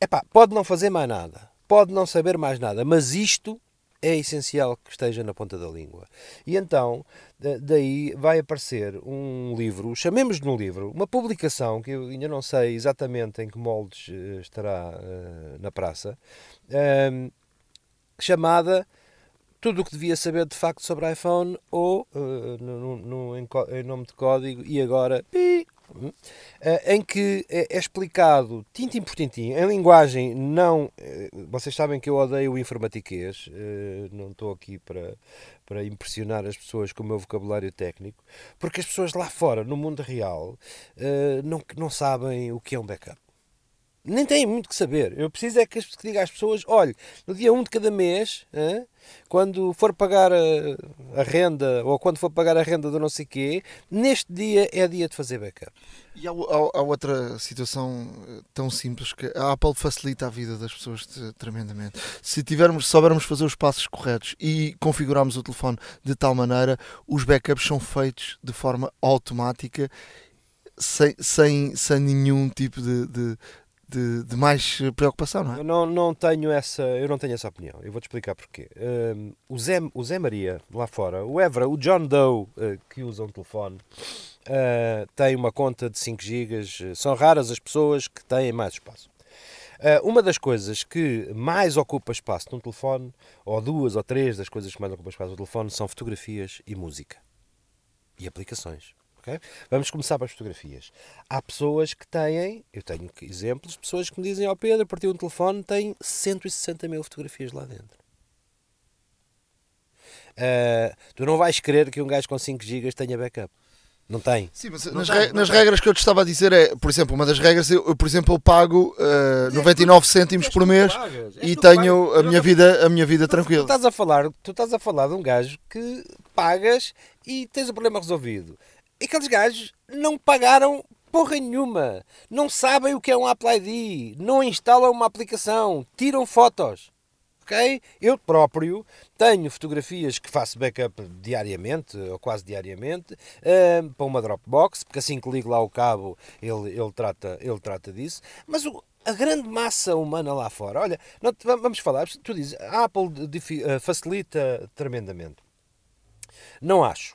epá, pode não fazer mais nada, pode não saber mais nada, mas isto é essencial que esteja na ponta da língua. E então, daí vai aparecer um livro, chamemos de um livro, uma publicação que eu ainda não sei exatamente em que moldes eh, estará uh, na praça, uh, chamada Tudo o que devia saber de facto sobre iPhone ou, uh, no, no, em, nome de código, e agora, pi, eh, em que é explicado tintim por tintim, em linguagem não. Eh, vocês sabem que eu odeio o informatiquês, eh, não estou aqui para, para impressionar as pessoas com o meu vocabulário técnico, porque as pessoas lá fora, no mundo real, não, não sabem o que é um backup. Nem têm muito que saber. Eu preciso é que, diga às pessoas: olhe, no dia 1 de cada mês, hein, quando for pagar a, a, renda ou quando for pagar a renda do não sei quê, neste dia é dia de fazer backup. E há, há, há outra situação eh, tão simples que a Apple facilita a vida das pessoas de, tremendamente. Se tivermos, soubermos fazer os passos corretos e configurarmos o telefone de tal maneira, os backups são feitos de forma automática sem, sem, sem nenhum tipo de, de, de, de, mais preocupação, não é? Eu não, não tenho essa, eu não tenho essa opinião. Eu vou-te explicar porquê. Um, o, Zé, o Zé Maria, lá fora, o Evra, o John Doe, uh, que usa um telefone, uh, tem uma conta de 5 GB. São raras as pessoas que têm mais espaço. Uh, uma das coisas que mais ocupa espaço num telefone, ou duas ou três das coisas que mais ocupam espaço no telefone, são fotografias e música. E aplicações. Okay? Vamos começar pelas fotografias. Há pessoas que têm, eu tenho exemplos, pessoas que me dizem ao oh Pedro, de um telefone tem 160 mil fotografias lá dentro. Uh, tu não vais querer que um gajo com 5 GB tenha backup. Não tem. Sim, mas nas, tem, nas regras que eu te estava a dizer é, por exemplo, uma das regras, eu, eu por exemplo, eu pago uh, 99 cêntimos por mês e tenho a minha, vida, a minha vida tranquila. Tu estás, a falar, tu estás a falar de um gajo que pagas e tens o problema resolvido aqueles gajos não pagaram porra nenhuma. Não sabem o que é um Apple ID. Não instalam uma aplicação. Tiram fotos. Ok? Eu próprio tenho fotografias que faço backup diariamente, ou quase diariamente, para uma Dropbox, porque assim que ligo lá o cabo, ele, ele, trata, ele trata disso. Mas o, a grande massa humana lá fora, olha, não, vamos falar, tu dizes, a Apple uh, facilita tremendamente. Não acho.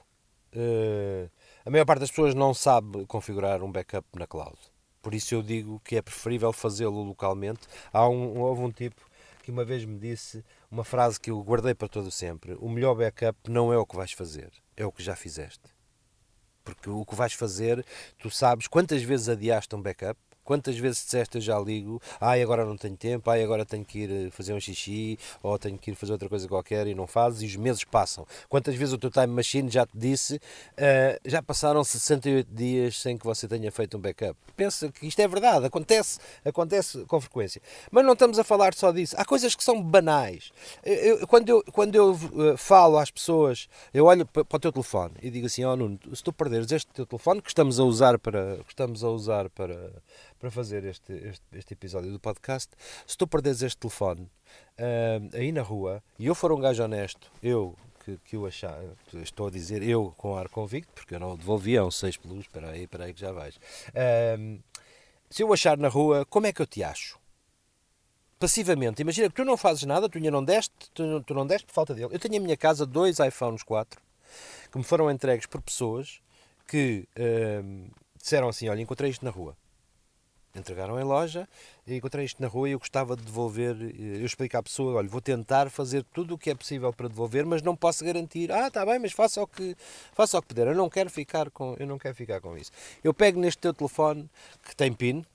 Uh, a maior parte das pessoas não sabe configurar um backup na cloud. Por isso eu digo que é preferível fazê-lo localmente. Há um, houve um tipo que uma vez me disse uma frase que eu guardei para todo sempre: o melhor backup não é o que vais fazer, é o que já fizeste. Porque o que vais fazer, tu sabes quantas vezes adiaste um backup, Quantas vezes disseste eu já ligo, ai agora não tenho tempo, ai agora tenho que ir eh, fazer um xixi, ou tenho que ir fazer outra coisa qualquer e não fazes, e os meses passam. Quantas vezes o teu time machine já te disse, uh, já passaram 68 dias sem que você tenha feito um backup. Pensa que isto é verdade, acontece, acontece com frequência. Mas não estamos a falar só disso. Há coisas que são banais. Eu, quando eu, quando eu uh, falo às pessoas, eu olho para o teu telefone e digo assim, oh Nuno, se tu perderes este teu telefone que estamos a usar para, que estamos a usar para para fazer este, este, este episódio do podcast, se tu perderes este telefone uh, aí na rua e eu for um gajo honesto, eu que, que o achar, estou a dizer eu com ar convicto, porque eu não devolvi, é um 6 plus, espera aí, espera aí que já vais. Uh, se eu achar na rua, como é que eu te acho? Passivamente, imagina que tu não fazes nada, tu ainda não deste, tu, tu não deste por falta dele. Eu tenho em minha casa dois iPhones 4 que me foram entregues por pessoas que uh, disseram assim: Olha, encontrei isto na rua entregaram em loja encontrei isto na rua e eu gostava de devolver. Eu explico à pessoa: olha, vou tentar fazer tudo o que é possível para devolver, mas não posso garantir. Ah, está bem, mas faça o que faça o que puder. Eu não quero ficar com, eu não quero ficar com isso. Eu pego neste teu telefone que tem PIN.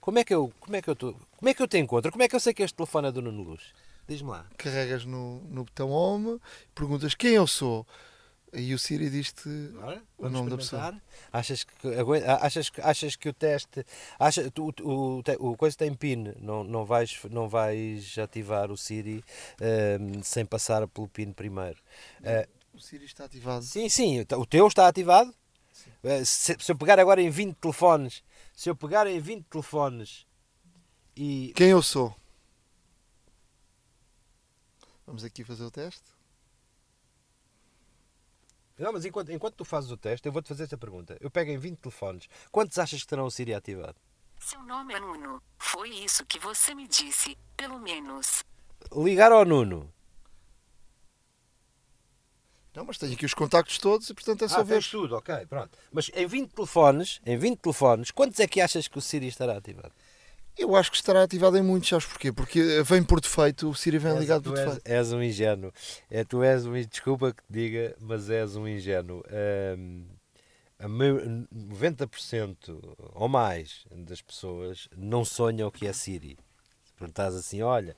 Como é que eu, como é que eu tô, como é que eu te encontro? Como é que eu sei que este telefone é do Nuno Luz? Diz-me lá. Carregas no, no botão Home, perguntas quem eu sou e o Siri diz-te o nome da pessoa. Achas que, achas, achas que o teste. Acha, o, o, o coisa tem PIN, não, não, vais, não vais ativar o Siri um, sem passar pelo PIN primeiro. Uh, o Siri está ativado. Sim, sim, o teu está ativado. Uh, se, se, eu pegar agora em 20 telefones, se eu pegar em 20 telefones e. Quem eu sou? Vamos aqui fazer o teste. Não, mas enquanto, enquanto tu fazes o teste, eu vou-te fazer esta pergunta. Eu pego em 20 telefones. Quantos achas que terão o Siri ativado? Seu nome é Nuno. Foi isso que você me disse, pelo menos. Ligar ao Nuno. Não, mas tenho aqui os contactos todos e portanto é só ah, ver. tudo, ok, pronto. Mas em 20 telefones, em 20 telefones, quantos é que achas que o Siri estará ativado? Eu acho que estará ativado em muitos, sabes porquê? Porque vem por defeito, o Siri vem és, ligado por defeito. És um ingênuo. É, tu és um desculpa que te diga, mas és um ingênuo. Um, a 90% ou mais das pessoas não sonham o que é Siri. Se perguntas assim, olha,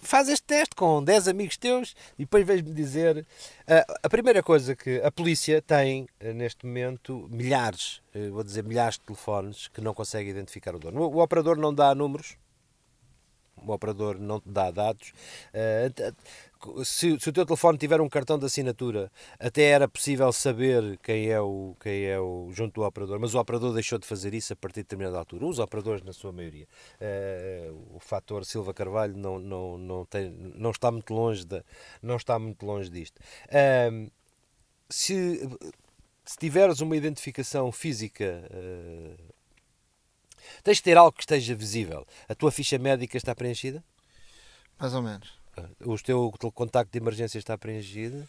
Faz este teste com 10 amigos teus e depois vens-me dizer. Uh, a primeira coisa que a polícia tem uh, neste momento milhares, uh, vou dizer milhares de telefones que não consegue identificar o dono. O, o operador não dá números, o operador não te dá dados. Se, se, o teu telefone tiver um cartão de assinatura, até era possível saber quem é, o, quem é o junto do operador, mas o operador deixou de fazer isso a partir de determinada altura. Os operadores, na sua maioria. Uh, o fator Silva Carvalho não, não, não, tem, não, está muito longe de, não está muito longe disto. Uh, se, se tiveres uma identificação física uh, Tens de ter algo que esteja visível. A tua ficha médica está preenchida? Mais ou menos. O teu contacto de emergência está preenchido?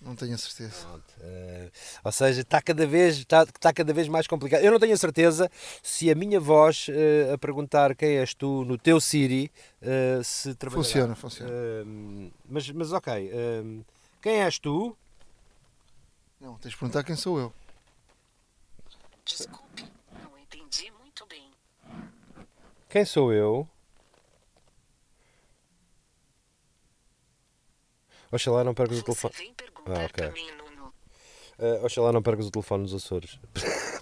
Não tenho a certeza. Uh, ou seja, está cada, vez, está, está cada vez mais complicado. Eu não tenho a certeza se a minha voz uh, a perguntar quem és tu no teu Siri uh, se trabalha. Funciona, funciona. mas, mas ok. quem és tu? Não, tens de perguntar quem sou eu. Desculpe, não entendi muito bem. Quem sou eu? Oxalá não percas o telefone. Ah, ok. Uh, oxalá não percas o telefone nos Açores.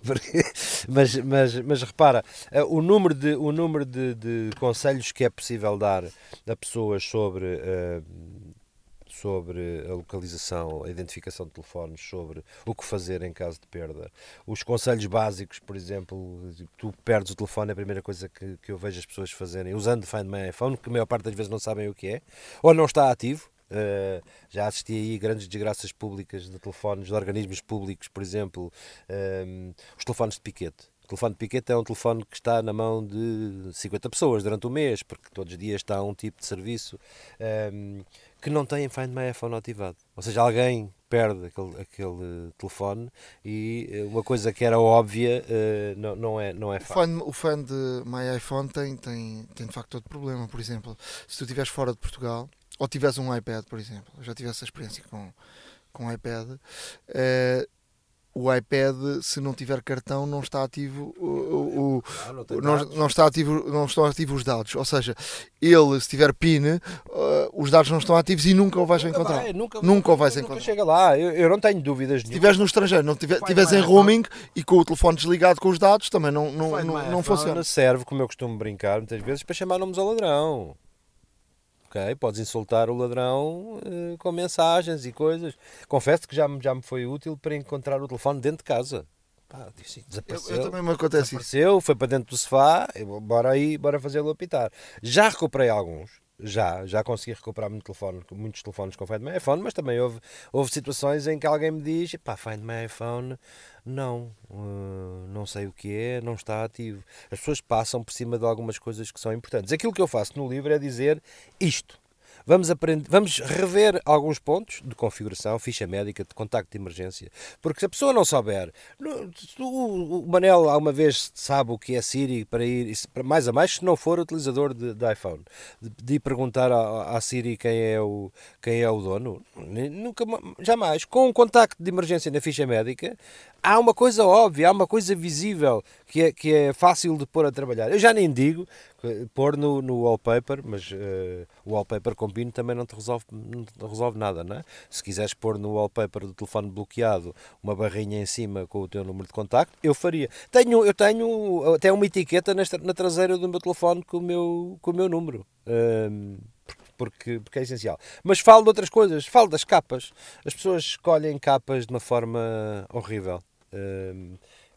mas, mas, mas repara, uh, o número, de, o número de, de conselhos que é possível dar a pessoas sobre, uh, sobre a localização, a identificação de telefones, sobre o que fazer em caso de perda. Os conselhos básicos, por exemplo, tu perdes o telefone, é a primeira coisa que, que eu vejo as pessoas fazerem, usando Find My iPhone, que a maior parte das vezes não sabem o que é, ou não está ativo Uh, já assisti aí grandes desgraças públicas de telefones, de organismos públicos, por exemplo, uh, os telefones de piquete. O telefone de piquete é um telefone que está na mão de 50 pessoas durante o mês, porque todos os dias está um tipo de serviço um, que não tem Find My iPhone ativado. Ou seja, alguém perde aquele, aquele telefone e eh, uma coisa que era óbvia uh, não, não é, não é fácil. O fã de My iPhone tem, tem, tem de facto outro problema. Por exemplo, se tu estiveres fora de Portugal ou tivesse um iPad, por exemplo, eu já tivesse a experiência com, com iPad, uh, o iPad, se não tiver cartão, não está ativo o, o, ah, não, não, não, está ativo, não estão ativos os dados. Ou seja, ele, se tiver PIN, uh, os dados não estão ativos e nunca o vais nunca encontrar. Vai, nunca, nunca, nunca o vais encontrar. chega lá, eu, eu, não tenho dúvidas. Se estiveres no estrangeiro, não estiveres em roaming e com o telefone desligado com os dados, também não, não, não, não funciona. serve, como eu costumo brincar muitas vezes, para chamar nomes ao ladrão ok? Podes insultar o ladrão uh, com mensagens e coisas. Confesso que já, já me foi útil para encontrar o telefone dentro de casa. Pá, disse, desapareceu. Eu, eu, também me acontece desapareceu, isso. foi para dentro do sofá, bora aí, bora fazê-lo apitar. Já recuperei alguns, já, já consegui recuperar muito telefone, muitos telefones com Find My iPhone, mas também houve, houve situações em que alguém me diz: pá, Find My iPhone, não, uh, não sei o que é, não está ativo. As pessoas passam por cima de algumas coisas que são importantes. Aquilo que eu faço no livro é dizer isto. Vamos, aprender, vamos rever alguns pontos de configuração, ficha médica, de contacto de emergência. Porque se a pessoa não souber, o Manel alguma vez sabe o que é Siri para ir, mais a mais, se não for utilizador de, de iPhone, de, de perguntar à, à, Siri quem é, o, quem é o dono, nunca, jamais. Com um contacto de emergência na ficha médica, há uma coisa óbvia, há uma coisa visível que é, que é fácil de pôr a trabalhar. Eu já nem digo pôr no, no wallpaper, mas uh, o wallpaper com PIN também não te resolve, não te resolve nada, não é? Se quiseres pôr no wallpaper do telefone bloqueado uma barrinha em cima com o teu número de contacto, eu faria. Tenho, eu tenho até uma etiqueta nesta, na traseira do meu telefone com o meu, com o meu número. Um, porque, porque é essencial. Mas falo de outras coisas, falo das capas. As pessoas escolhem capas de uma forma horrível.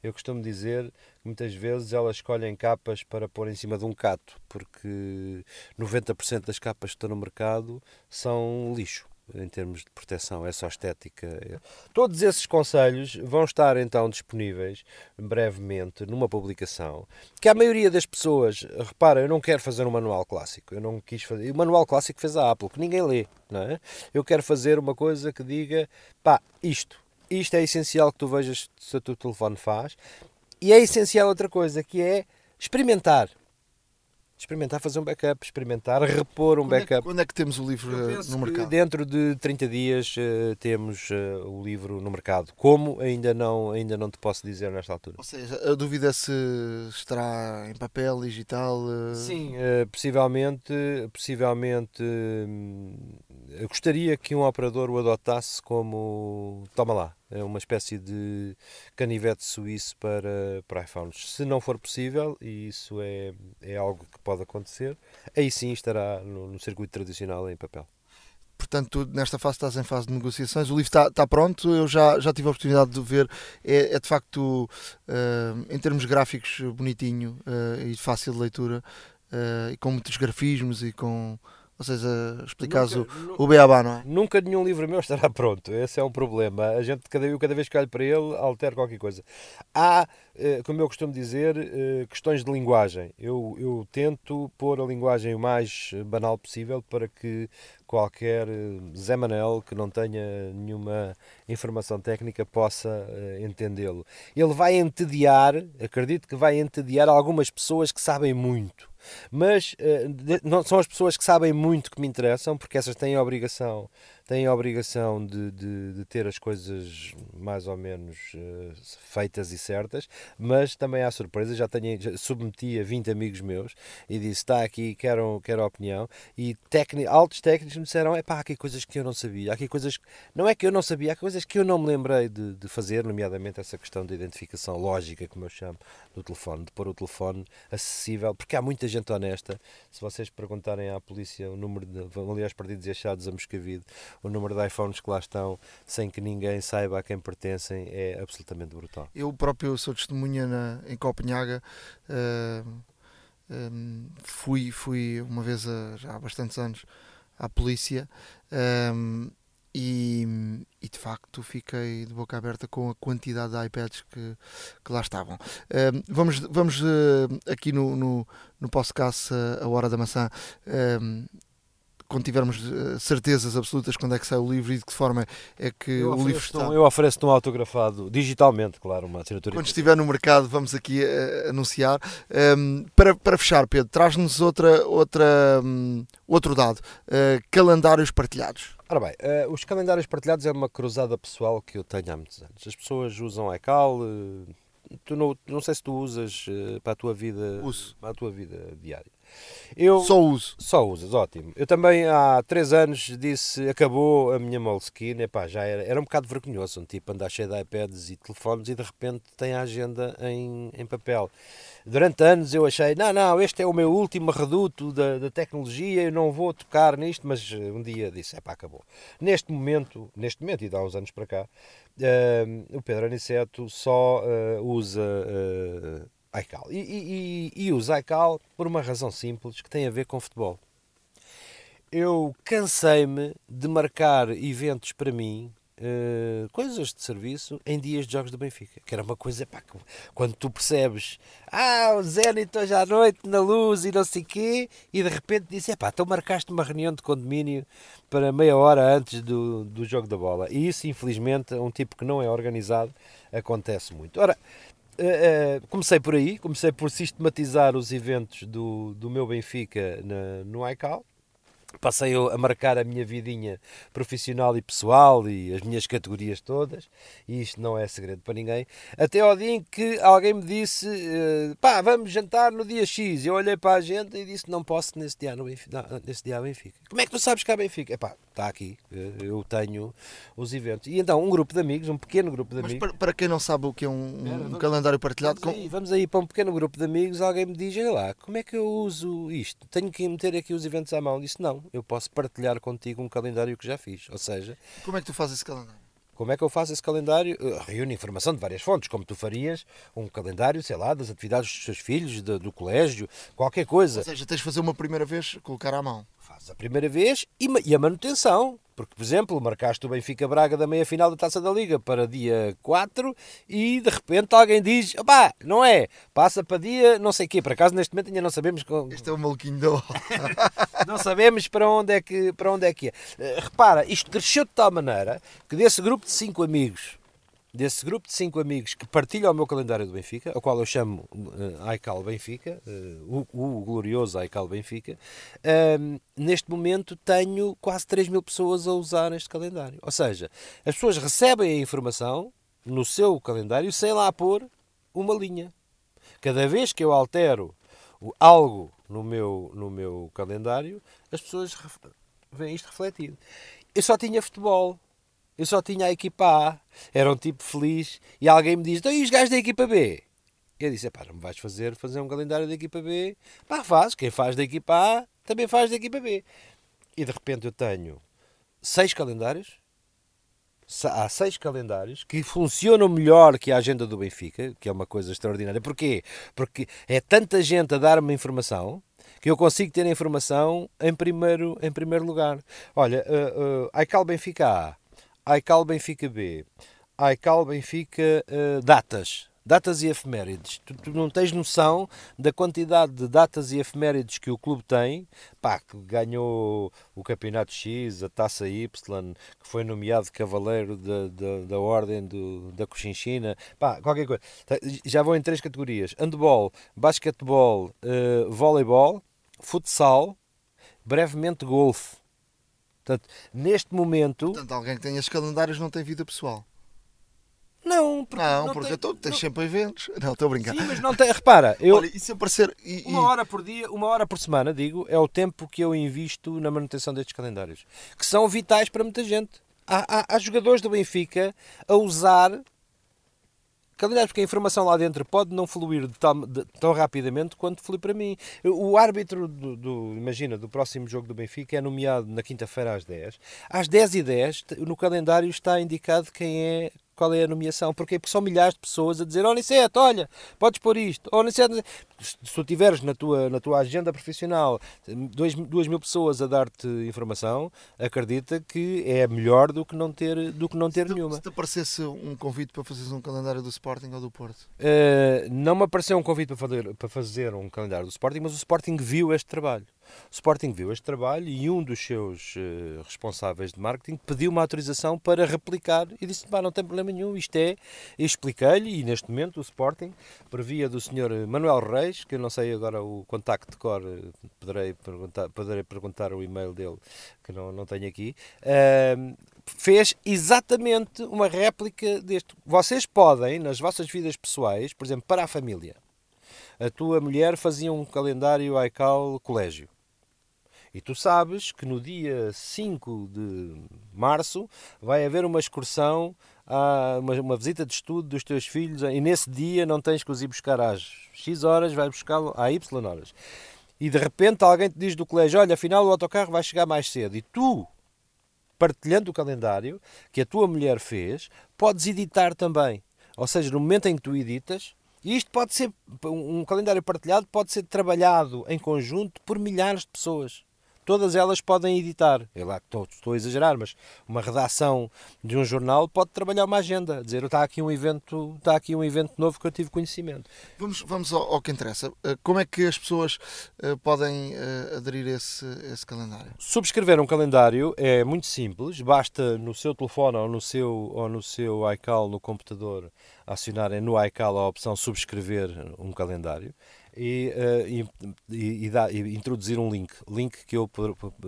Eu costumo dizer que muitas vezes elas escolhem capas para pôr em cima de um cato, porque 90% das capas que estão no mercado são lixo em termos de proteção, é só estética. Todos esses conselhos vão estar então disponíveis brevemente numa publicação que a maioria das pessoas, repara, eu não quero fazer um manual clássico, eu não quis fazer. O manual clássico fez a Apple, que ninguém lê, não é? Eu quero fazer uma coisa que diga, pá, isto, isto é essencial que tu vejas se o teu telefone faz. E é essencial outra coisa, que é experimentar. experimentar fazer um backup, experimentar repor um Quando é, backup. quando é que temos o livro eh, no mercado? Dentro de 30 dias eh, temos eh, o livro no mercado. Como ainda não, ainda não te posso dizer nesta altura. Ou seja, a dúvida é se estará em papel, digital. eh, Sim, possivelmente, possivelmente hum, eu gostaria que um operador o adotasse como toma lá, é uma espécie de canivete suíço para, para iPhones. Se não for possível, e isso é, é algo que pode acontecer, aí sim estará no, no circuito tradicional em papel. Portanto, tu nesta fase estás em fase de negociações. O livro está, está pronto, eu já, já tive a oportunidade de ver. É, é de facto, eh, em termos gráficos, bonitinho eh, e fácil de leitura, eh, e com muitos grafismos e com. Ou seja, explicares Nunca- o, o beabá, não é? Nunca nenhum livro meu estará pronto. Esse é um problema. A gente, cada, eu, cada vez que olho para ele, altero qualquer coisa. Há, eh, como eu costumo dizer, eh, questões de linguagem. Eu, eu tento pôr a linguagem o mais banal possível para que qualquer eh, Zé Manel que não tenha nenhuma informação técnica possa eh, entendê-lo. Ele vai entediar, acredito que vai entediar algumas pessoas que sabem muito. Mas eh, de- não são as pessoas que sabem muito que me interessam, porque essas têm a obrigação, têm a obrigação de, de, de ter as coisas mais ou menos eh, feitas e certas, mas também há surpresas. Já tenho, já submeti a 20 amigos meus e disse: está aqui, quero, quero a opinião. E técni- altos técnicos me disseram: é pá, há aqui coisas que eu não sabia, há aqui coisas, não é que eu não sabia, há coisas que eu não me lembrei de, de fazer, nomeadamente essa questão da identificação lógica, como eu chamo, do telefone, de pôr o telefone acessível, porque há muita gente honesta. Se vocês perguntarem à polícia o número de, aliás, perdidos e achados a Moscavide, o número de iPhones que lá estão, sem que ninguém saiba a quem pertencem, é absolutamente brutal. Eu próprio sou testemunha na, em Copenhaga. eh, em, fui, fui uma vez a- já há bastantes anos à polícia em, e, e de facto fiquei de boca aberta com a quantidade de iPads que, que lá estavam. Em, vamos vamos eh, aqui no, no, no podcast eh, A Hora da Maçã. em, quando tivermos eh, certezas absolutas quando é que sai o livro e de que forma é que o livro está. um, eu ofereço-te um autografado, digitalmente, claro, uma assinatura. Quando estiver no mercado, vamos aqui eh, anunciar. Um, para, para fechar, Pedro, traz-nos outra, outra, hum, outro dado: eh, calendários partilhados. Ora bem, eh, os calendários partilhados é uma cruzada pessoal que eu tenho há muitos anos. As pessoas usam iCal, tu não, não sei se tu usas para a tua vida, Uso. para a tua vida diária. Eu Só uso. só usas, ótimo. Eu também há três anos disse acabou a minha Moleskine, epá, já era, era um bocado vergonhoso, um tipo andar cheio de iPads e telefones e de repente tem a agenda em, em papel. Durante anos eu achei, não, não, este é o meu último reduto da, da tecnologia, eu não vou tocar nisto, mas eh, um dia disse, epá, acabou. Neste momento, neste momento e de há uns anos para cá, eh, o Pedro Aniceto só eh, usa eh, iCal. E, e, e, usa iCal por uma razão simples que tem a ver com futebol. Eu cansei-me de marcar eventos para mim, eh, coisas de serviço, em dias de jogos do Benfica. Que era uma coisa, pá, que quando tu percebes, ah, o Zenit hoje à noite na luz e não sei quê, e de repente disse, pá, então marcaste uma reunião de condomínio para meia hora antes do, do jogo da bola. E isso, infelizmente, é um tipo que não é organizado, acontece muito. Ora, Uh, comecei por aí, comecei por sistematizar os eventos do, do meu Benfica na, no iCal. Passei a marcar a minha vidinha profissional e pessoal e as minhas categorias todas, e isto não é segredo para ninguém. Até ao dia em que alguém me disse: uh, pá, vamos jantar no dia X. Eu olhei para a agenda e disse: não posso nesse dia, no Benfica, não, nesse dia a Benfica. Como é que tu sabes que há Benfica? Epá, está aqui, eu tenho os eventos. E então, um grupo de amigos, um pequeno grupo de Mas amigos. para, para quem não sabe o que é um, um vamos- calendário partilhado, Vamos com, aí, vamos aí para um pequeno grupo de amigos, alguém me diz, olha lá, como é que eu uso isto? Tenho que meter aqui os eventos à mão? Disse, não, eu posso partilhar contigo um calendário que já fiz. Ou seja, como é que tu fazes esse calendário? Como é que eu faço esse calendário? Eu reúno informação de várias fontes, como tu farias um calendário, sei lá, das atividades dos seus filhos, do, do colégio, qualquer coisa. Ou seja, tens de fazer uma primeira vez, colocar à mão. Faz a primeira vez e, e a manutenção. Porque, por exemplo, marcaste o Benfica Braga da meia-final da Taça da Liga para dia 4 e de repente alguém diz: opá, não é, passa para dia não sei o quê. Por acaso, neste momento ainda não sabemos, com- Este é o maluquinho bola. não sabemos para onde é que, para onde é, que é. Eh, repara, isto cresceu de tal maneira que desse grupo de cinco amigos desse grupo de cinco amigos que partilham o meu calendário do Benfica, ao qual eu chamo uh, Aical Benfica, uh, o, o, glorioso Aical Benfica, uh, neste momento tenho quase 3 mil pessoas a usar este calendário. Ou seja, as pessoas recebem a informação no seu calendário sem lá pôr uma linha. Cada vez que eu altero algo no meu, no meu calendário, as pessoas veem isto refletido. Eu só tinha futebol eu só tinha a equipa A, era um tipo feliz, e alguém me diz, então e os gajos da equipa B? Eu disse, pá, não me vais fazer fazer um calendário da equipa B? Pá, faz, quem faz da equipa A também faz da equipa B. E de repente eu tenho seis calendários, há seis calendários que funcionam melhor que a agenda do Benfica, que é uma coisa extraordinária. Porquê? Porque é tanta gente a dar-me informação que eu consigo ter a informação em primeiro, em primeiro lugar. Olha, uh, uh, Aical Benfica A, Aical Benfica B, Aical Benfica uh, Datas, datas e efemérides. Tu, tu, não tens noção da quantidade de datas e efemérides que o clube tem. Pá, que ganhou o Campeonato X, a Taça Y, que foi nomeado Cavaleiro da, da, da Ordem do, da Cochinchina. Pá, qualquer coisa. Tá, já vou em três categorias: handball, basquetebol, uh, voleibol, futsal, brevemente golfe. Portanto, neste momento. Portanto, alguém que tem estes calendários não tem vida pessoal. Não, porque, não, não porque tem, então tens não... sempre eventos. Não, estou a brincar. Sim, mas não tem. Repara, eu. Olha, se aparecer. E, uma hora por dia, uma hora por semana, digo, é o tempo que eu invisto na manutenção destes calendários. Que são vitais para muita gente. Há, há, há jogadores do Benfica a usar calendários, porque a informação lá dentro pode não fluir de tão, de, tão rapidamente quanto flui para mim. O árbitro, do, do, imagina, do próximo jogo do Benfica é nomeado na quinta-feira às 10. Às 10 e 10 no calendário está indicado quem é qual é a nomeação. Porquê? Porque são milhares de pessoas a dizer: Oh, Niceto, olha, podes pôr isto. Oh, Niceto, se tu tiveres na tua, na tua agenda profissional dois, duas mil pessoas a dar-te informação, acredita que é melhor do que não ter, do que não ter se nenhuma. Se te aparecesse um convite para fazeres um calendário do Sporting ou do Porto? Uh, não me apareceu um convite para fazer, para fazer um calendário do Sporting, mas o Sporting viu este trabalho. O Sporting viu este trabalho e um dos seus uh, responsáveis de marketing pediu uma autorização para replicar e disse: não tem problema nenhum, isto é. Expliquei-lhe, e neste momento o Sporting, por via do Sr. Manuel Reis, que eu não sei agora o contacto de cor, eh, poderei perguntar, poderei perguntar o e-mail dele, que não, não tenho aqui. Uh, fez exatamente uma réplica deste. Vocês podem, nas vossas vidas pessoais, por exemplo, para a família, a tua mulher fazia um calendário ICAL colégio. E tu sabes que no dia 5 de março vai haver uma excursão, uma, uma visita de estudo dos teus filhos, e nesse dia não tens que os ir buscar às X horas, vais buscá-lo às Y horas. E de repente alguém te diz do colégio: Olha, afinal o autocarro vai chegar mais cedo. E tu, partilhando o calendário que a tua mulher fez, podes editar também. Ou seja, no momento em que tu editas, e isto pode ser, um calendário partilhado pode ser trabalhado em conjunto por milhares de pessoas todas elas podem editar. Eu lá estou, estou a exagerar, mas uma redação de um jornal pode trabalhar uma agenda, dizer está aqui um evento, está aqui um evento novo que eu tive conhecimento. Vamos, vamos ao, ao que interessa. Eh, como é que as pessoas uh, podem uh, aderir a esse, esse calendário? Subscrever um calendário é muito simples, basta no seu telefone ou no seu, ou no seu iCal no computador acionarem no iCal a opção subscrever um calendário e, uh, e, e, dá, e, introduzir um link, link que eu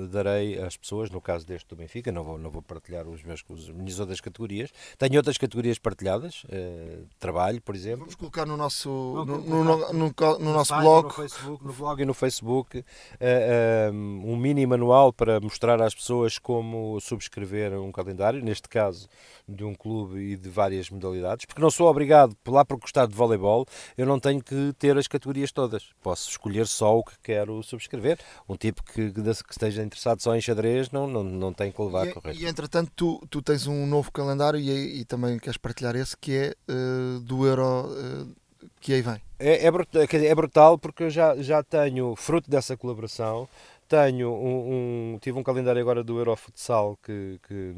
darei às pessoas, no caso deste do Benfica, não vou, não vou partilhar os meus, as minhas outras categorias. Tenho outras categorias partilhadas, uh, trabalho, por exemplo. Vamos colocar no nosso, no, no, no, no, no nosso blog. No, Facebook, no blog e no Facebook uh, um mini manual para mostrar às pessoas como subscrever um calendário, neste caso de um clube e de várias modalidades, porque não sou obrigado, lá por gostar de voleibol, eu não tenho que ter as categorias todas. Posso escolher só o que quero subscrever. Um tipo que, que esteja interessado só em xadrez não, não, não tem que levar e, com o resto. E entretanto, tu, tu tens um novo calendário e, e também queres partilhar esse que é uh, do Euro. Uh, que aí vem. É, é, brutal, é brutal porque eu já, já tenho, fruto dessa colaboração, tenho um, um, tive um calendário agora do Eurofutsal que, que,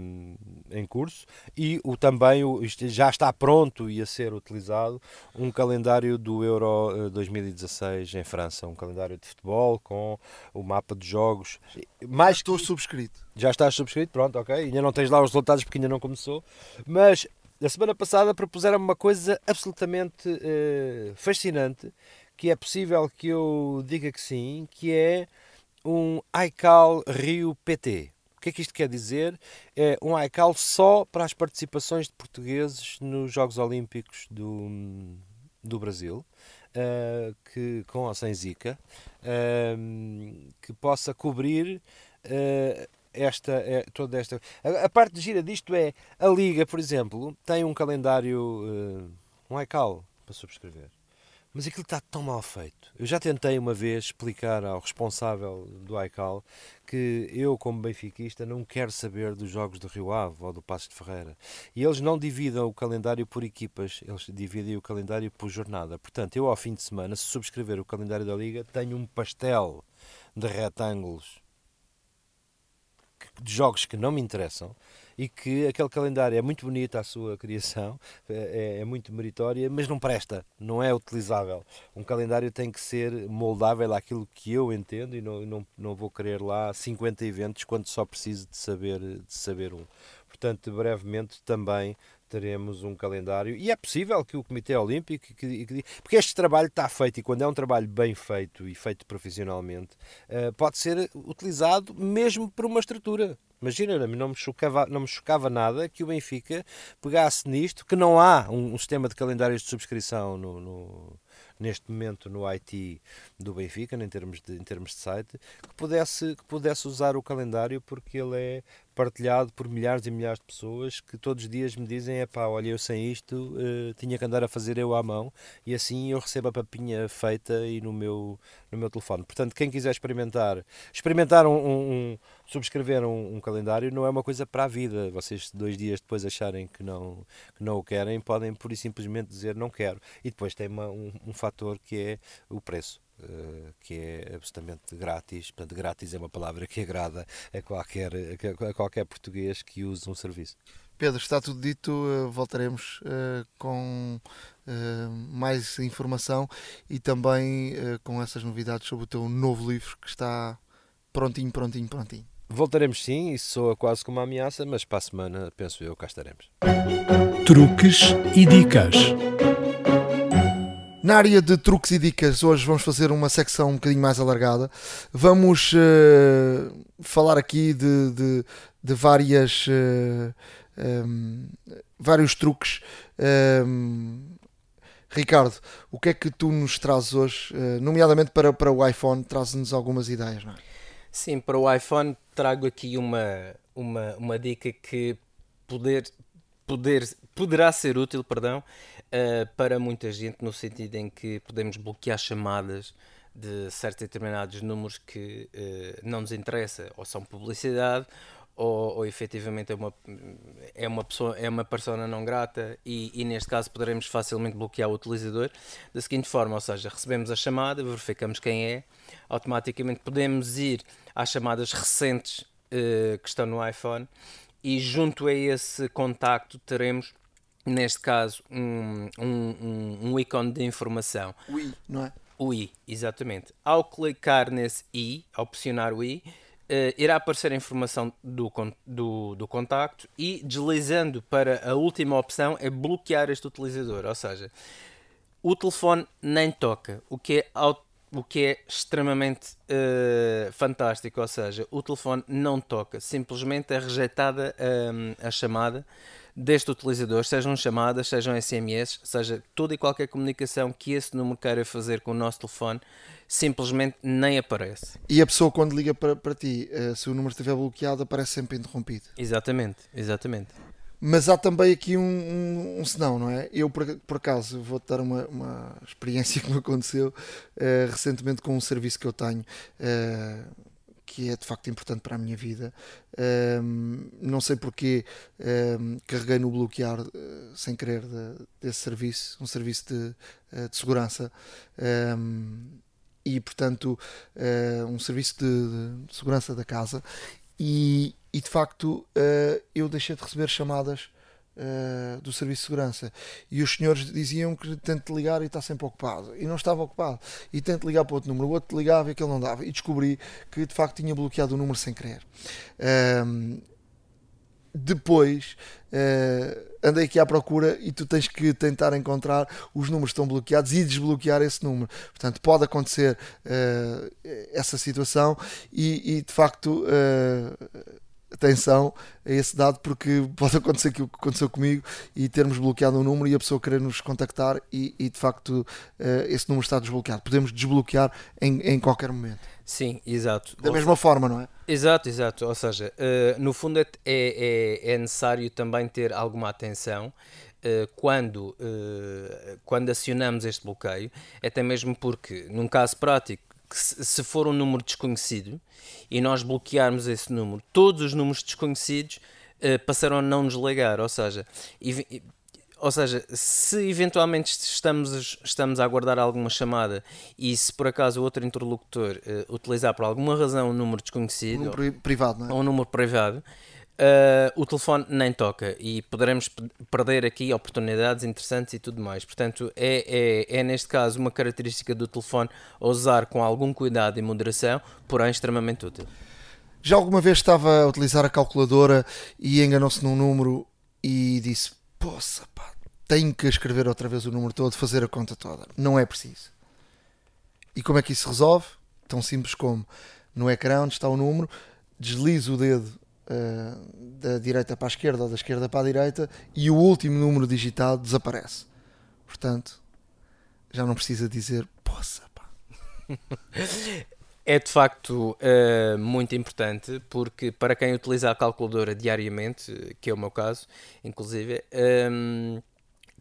em curso e o, também o, já está pronto e a ser utilizado um calendário do Euro 2016 eh, em França, um calendário de futebol com o mapa de jogos. Mais estou subscrito. Já estás subscrito, pronto, ok. Ainda não tens lá os resultados porque ainda não começou, mas na semana passada propuseram uma coisa absolutamente uh, fascinante, que é possível que eu diga que sim, que é um iCal Rio PT. O que é que isto quer dizer? É um iCal só para as participações de portugueses nos Jogos Olímpicos do, do Brasil, uh, que, com ou sem Zika, uh, que possa cobrir uh, esta, é, toda esta. A, a, parte de gira disto é a Liga, por exemplo, tem um calendário, um iCal para subscrever. Mas aquilo está tão mal feito. Eu já tentei uma vez explicar ao responsável do iCal que eu, como benfiquista, não quero saber dos jogos do Rio Ave ou do Passos de Ferreira. E eles não dividam o calendário por equipas, eles dividem o calendário por jornada. Portanto, eu, ao fim de semana, se subscrever o calendário da Liga, tenho um pastel de retângulos de jogos que não me interessam e que aquele calendário é muito bonito a sua criação, é, é, muito meritória, mas não presta, não é utilizável. Um calendário tem que ser moldável àquilo que eu entendo e não, não, não vou querer lá 50 eventos quando só preciso de saber, de saber um. Portanto, brevemente também teremos um calendário e é possível que o Comitê Olímpico, que, que, porque este trabalho está feito e quando é um trabalho bem feito e feito profissionalmente, uh, pode ser utilizado mesmo por uma estrutura. Imagina, não me, chocava, não me chocava nada que o Benfica pegasse nisto, que não há um, um sistema de calendários de subscrição no, no neste momento no IT do Benfica, em termos de, em termos de site, que pudesse, que pudesse usar o calendário porque ele é partilhado por milhares e milhares de pessoas que todos os dias me dizem: é pá, olha, eu sem isto uh, tinha que andar a fazer eu à mão e assim eu recebo a papinha feita e no meu, no meu telefone. Portanto, quem quiser experimentar, experimentar um, um, um subscrever um, um, calendário não é uma coisa para a vida. Vocês, dois dias depois acharem que não, que não o querem, podem pura e simplesmente dizer não quero. E depois tem uma, um, um fator que é o preço. Uh, que é absolutamente grátis, portanto, grátis é uma palavra que agrada a qualquer, a qualquer português que use um serviço. Pedro, está tudo dito, uh, voltaremos uh, com mais informação e também com essas novidades sobre o teu novo livro que está prontinho, prontinho, prontinho. Voltaremos sim, isso soa quase como uma ameaça, mas para a semana, penso eu, cá estaremos. Truques e dicas. Na área de truques e dicas, hoje vamos fazer uma secção um bocadinho mais alargada. Vamos uh, falar aqui de, de, de várias, uh, eh, um, vários truques. Um, Ricardo, o que é que tu nos trazes hoje, uh, nomeadamente para, para o iPhone, traz-nos algumas ideias, não é? Sim, para o iPhone trago aqui uma, uma, uma dica que poder, poder, poderá ser útil perdão, uh, para muita gente, no sentido em que podemos bloquear chamadas de certos determinados números que uh, não nos interessa, ou são publicidade, ou, ou efetivamente é uma, é uma pessoa, é uma persona não grata e, e, neste caso poderemos facilmente bloquear o utilizador da seguinte forma, ou seja, recebemos a chamada, verificamos quem é, automaticamente podemos ir às chamadas recentes uh, que estão no iPhone e junto a esse contacto teremos neste caso um, um, um, um ícone de informação. O I, não é? O I, exatamente. Ao clicar nesse I, ao pressionar o I, uh, irá aparecer a informação do, do, do contacto e deslizando para a última opção é bloquear este utilizador. Ou seja, o telefone nem toca, o que é, o que é extremamente uh, fantástico. Ou seja, o telefone não toca, simplesmente é rejeitada um, a chamada deste utilizador, sejam chamadas, sejam SMS, seja toda e qualquer comunicação que esse número queira fazer com o nosso telefone, simplesmente nem aparece. E a pessoa quando liga para, para ti, uh, se o número estiver bloqueado, aparece sempre interrompido. Exatamente, exatamente. Mas há também aqui um, um, um senão, não é? Eu, por, por acaso, vou-te dar uma, uma experiência que me aconteceu uh, recentemente com um serviço que eu tenho. Uh, que é de facto importante para a minha vida. Um, não sei porque um, carreguei no bloquear uh, sem querer de, desse serviço, um serviço de, uh, de segurança. Um, e portanto, uh, um serviço de, de, segurança da casa. E, e de facto, eu deixei de receber chamadas uh, do Serviço de Segurança. E os senhores diziam que tente ligar e está sempre ocupado. E não estava ocupado. E tente ligar para outro número. O outro ligava e aquele não dava. E descobri que de facto tinha bloqueado o número sem querer. Uh, depois. Uh, andei aqui à procura e tu tens que tentar encontrar os números que estão bloqueados e desbloquear esse número. Portanto, pode acontecer uh, essa situação e, e de facto. Uh, atenção a esse dado porque pode acontecer aquilo que aconteceu comigo e termos bloqueado um número e a pessoa querer nos contactar e, e de facto uh, esse número está desbloqueado. Podemos desbloquear em, em qualquer momento. Sim, exato. Da mesma forma, não é? Exato, exato. Ou seja, uh, no fundo é, é, é, necessário também ter alguma atenção uh, quando, quando acionamos este bloqueio, até mesmo porque, num caso prático, que se for um número desconhecido e nós bloquearmos esse número, todos os números desconhecidos uh, passarão a não nos ligar. Ou seja, ou seja, se eventualmente estamos, estamos a aguardar alguma chamada e se por acaso o outro interlocutor uh, utilizar por alguma razão um número desconhecido, um número privado, não é? ou um número privado, Uh, o telefone nem toca e poderemos perder aqui oportunidades interessantes e tudo mais. Portanto, é, é, é neste caso uma característica do telefone usar com algum cuidado e moderação, porém extremamente útil. Já alguma vez estava a utilizar a calculadora e enganou-se num número e disse: Poça, pá, tenho que escrever outra vez o número todo, fazer a conta toda. Não é preciso. E como é que isso se resolve? Tão simples como no ecrã onde está o número, deslizo o dedo da direita para a esquerda ou da esquerda para a direita e o último número digitado desaparece. Portanto, já não precisa dizer poça. Pá. É de facto uh, muito importante porque para quem utiliza a calculadora diariamente, que é o meu caso, inclusive, ehm,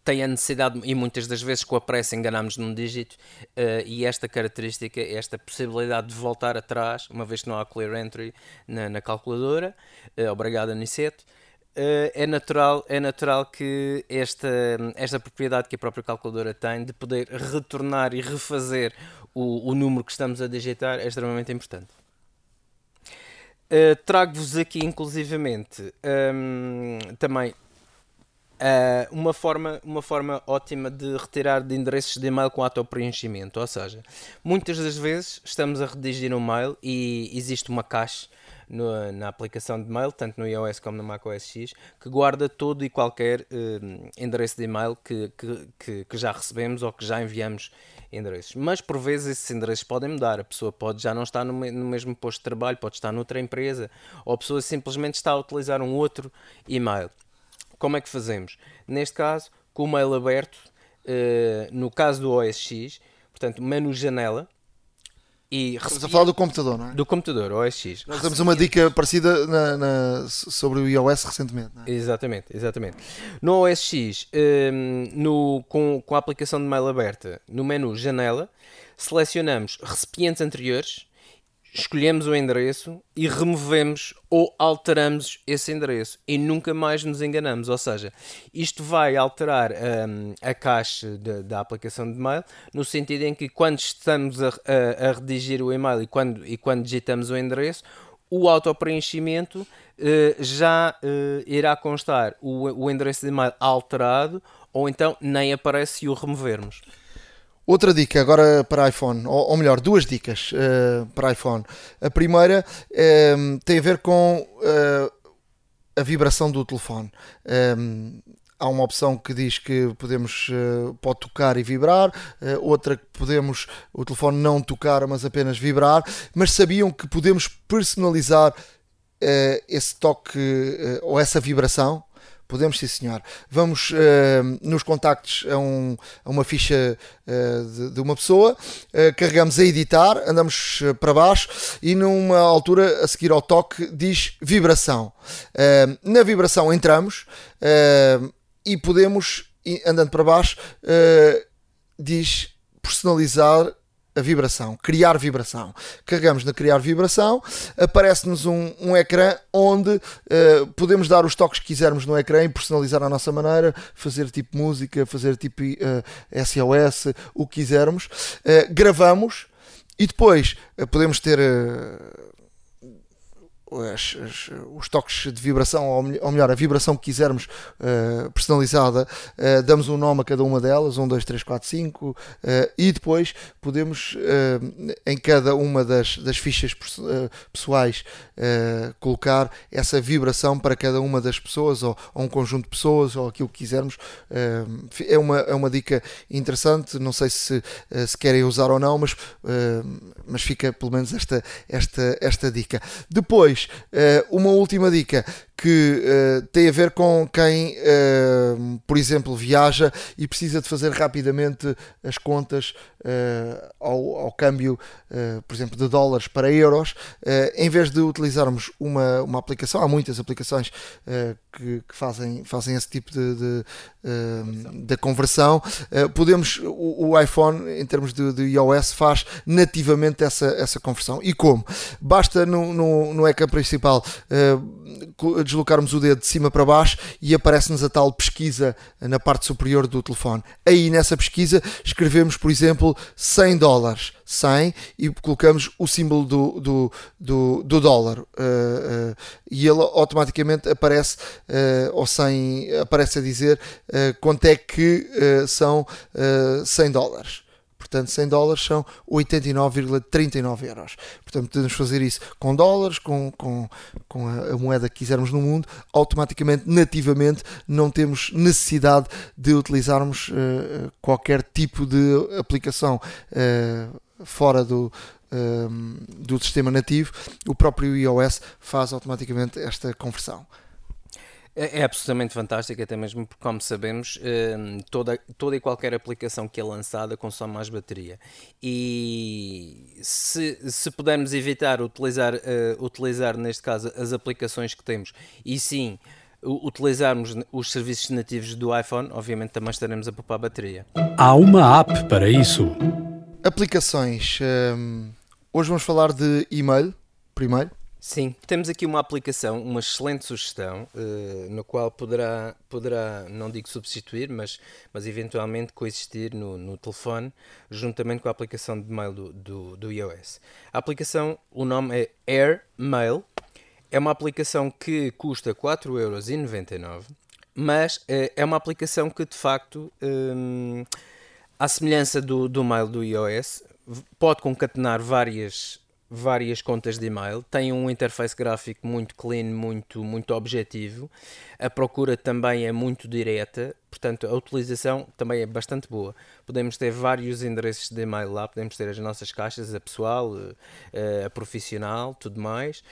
tem a necessidade, e muitas das vezes com a pressa enganamos num dígito, uh, e esta característica, esta possibilidade de voltar atrás, uma vez que não há clear entry na, na calculadora, uh, obrigado Aniceto, uh, é, natural, é natural que esta, esta propriedade que a própria calculadora tem de poder retornar e refazer o, o número que estamos a digitar é extremamente importante. Uh, Trago-vos aqui, inclusivamente, um, também Uh, uma, forma, uma forma ótima de retirar de endereços de e-mail com auto-preenchimento. Ou seja, muitas das vezes estamos a redigir um mail e existe uma caixa no, na aplicação de mail, tanto no iOS como no macOS X, que guarda todo e qualquer uh, endereço de e-mail que, que, que, que, já recebemos ou que já enviamos endereços. Mas por vezes esses endereços podem mudar. A pessoa pode já não estar no, no mesmo posto de trabalho, pode estar noutra empresa, ou a pessoa simplesmente está a utilizar um outro e-mail. Como é que fazemos? Neste caso, com o mail aberto, uh, no caso do OS X, portanto, menu janela. E Estamos a falar do computador, não é? Do computador, OS X. Nós temos uma dica parecida na, na, sobre o iOS recentemente. É? Exatamente, exatamente. No OS X, um, ehm, no, com, com a aplicação de mail aberta, no menu janela, selecionamos recipientes anteriores escolhemos o endereço e removemos ou alteramos esse endereço e nunca mais nos enganamos. Ou seja, isto vai alterar um, a caixa de, da aplicação de mail no sentido em que quando estamos a, a, a redigir o e-mail e quando, e quando digitamos o endereço, o autopreenchimento uh, já uh, irá constar o, o endereço de e-mail alterado ou então nem aparece se o removermos. Outra dica agora para iPhone, ou, ou melhor, duas dicas uh, para iPhone. A primeira uh, tem a ver com uh, a vibração do telefone. Um, há uma opção que diz que podemos pode tocar e vibrar, outra que podemos o telefone não tocar, mas apenas vibrar. Mas sabiam que podemos personalizar esse toque ou essa vibração? Podemos sim, senhor. Vamos uh, nos contactos a, um, a uma ficha uh, de, de, uma pessoa, uh, carregamos a editar, andamos para baixo e numa altura a seguir ao toque diz vibração. na vibração entramos e podemos, andando para baixo, diz personalizar a vibração, criar vibração. Carregamos na criar vibração, aparece-nos um, um ecrã onde uh, podemos dar os toques que quisermos no ecrã e personalizar à nossa maneira, fazer tipo música, fazer tipo uh, eh, SOS, o que quisermos. Uh, gravamos e depois podemos ter as, as, os toques de vibração, ou, melhor, a vibração que quisermos uh, personalizada, uh, damos um nome a cada uma delas, 1, 2, 3, 4, 5, e depois podemos, uh, em cada uma das, das fichas pessoais, colocar essa vibração para cada uma das pessoas, ou, ou, um conjunto de pessoas, ou aquilo que quisermos. é, uma, é uma dica interessante, não sei se, se querem usar ou não, mas, mas fica pelo menos esta, esta, esta dica. Depois, uh, uma última dica que uh, tem a ver com quem, uh, por exemplo, viaja e precisa de fazer rapidamente as contas ao, ao, câmbio, por exemplo, de dólares para euros, em vez de utilizarmos uma, uma aplicação, há muitas aplicações que, que, fazem, fazem esse tipo de, de, de conversão, podemos, o, o, iPhone, em termos de, de iOS, faz nativamente essa, essa conversão. E como? Basta no, no, no ecrã principal uh, deslocarmos o dedo de cima para baixo e aparece-nos a tal pesquisa na parte superior do telefone. Aí nessa pesquisa escrevemos, por exemplo, 100 dólares. 100 e colocamos o símbolo do, do, do, do dólar uh, uh, e ele automaticamente aparece uh, ou sem aparece a dizer quanto é que são 100 dólares Portanto, 100 dólares são 89,39 euros. Portanto, podemos fazer isso com dólares, com, com, com a, a, moeda que quisermos no mundo, automaticamente, nativamente, não temos necessidade de utilizarmos uh, qualquer tipo de aplicação uh, fora do, uh, do sistema nativo. O próprio iOS faz automaticamente esta conversão. É, é, absolutamente fantástico, até mesmo porque, como sabemos, hum, toda, toda e qualquer aplicação que é lançada consome mais bateria. E se, se pudermos evitar utilizar, uh, utilizar, neste caso, as aplicações que temos e sim utilizarmos os serviços nativos do iPhone, obviamente também estaremos a poupar bateria. Há uma app para isso. Aplicações. Um, hoje vamos falar de e-mail, primeiro. Sim, temos aqui uma aplicação, uma excelente sugestão, uh, no qual poderá, poderá, não digo substituir, mas, mas eventualmente coexistir no, no telefone, juntamente com a aplicação de mail do, do, do iOS. A aplicação, o nome é AirMail, é uma aplicação que custa 4,99€, mas uh, é uma aplicação que de facto, um, à semelhança do, do mail do iOS, pode concatenar várias várias contas de e-mail, tem um interface gráfico muito clean, muito, muito objetivo, a procura também é muito direta, portanto a utilização também é bastante boa. Podemos ter vários endereços de e-mail lá, podemos ter as nossas caixas, a pessoal, eh, a profissional, tudo mais.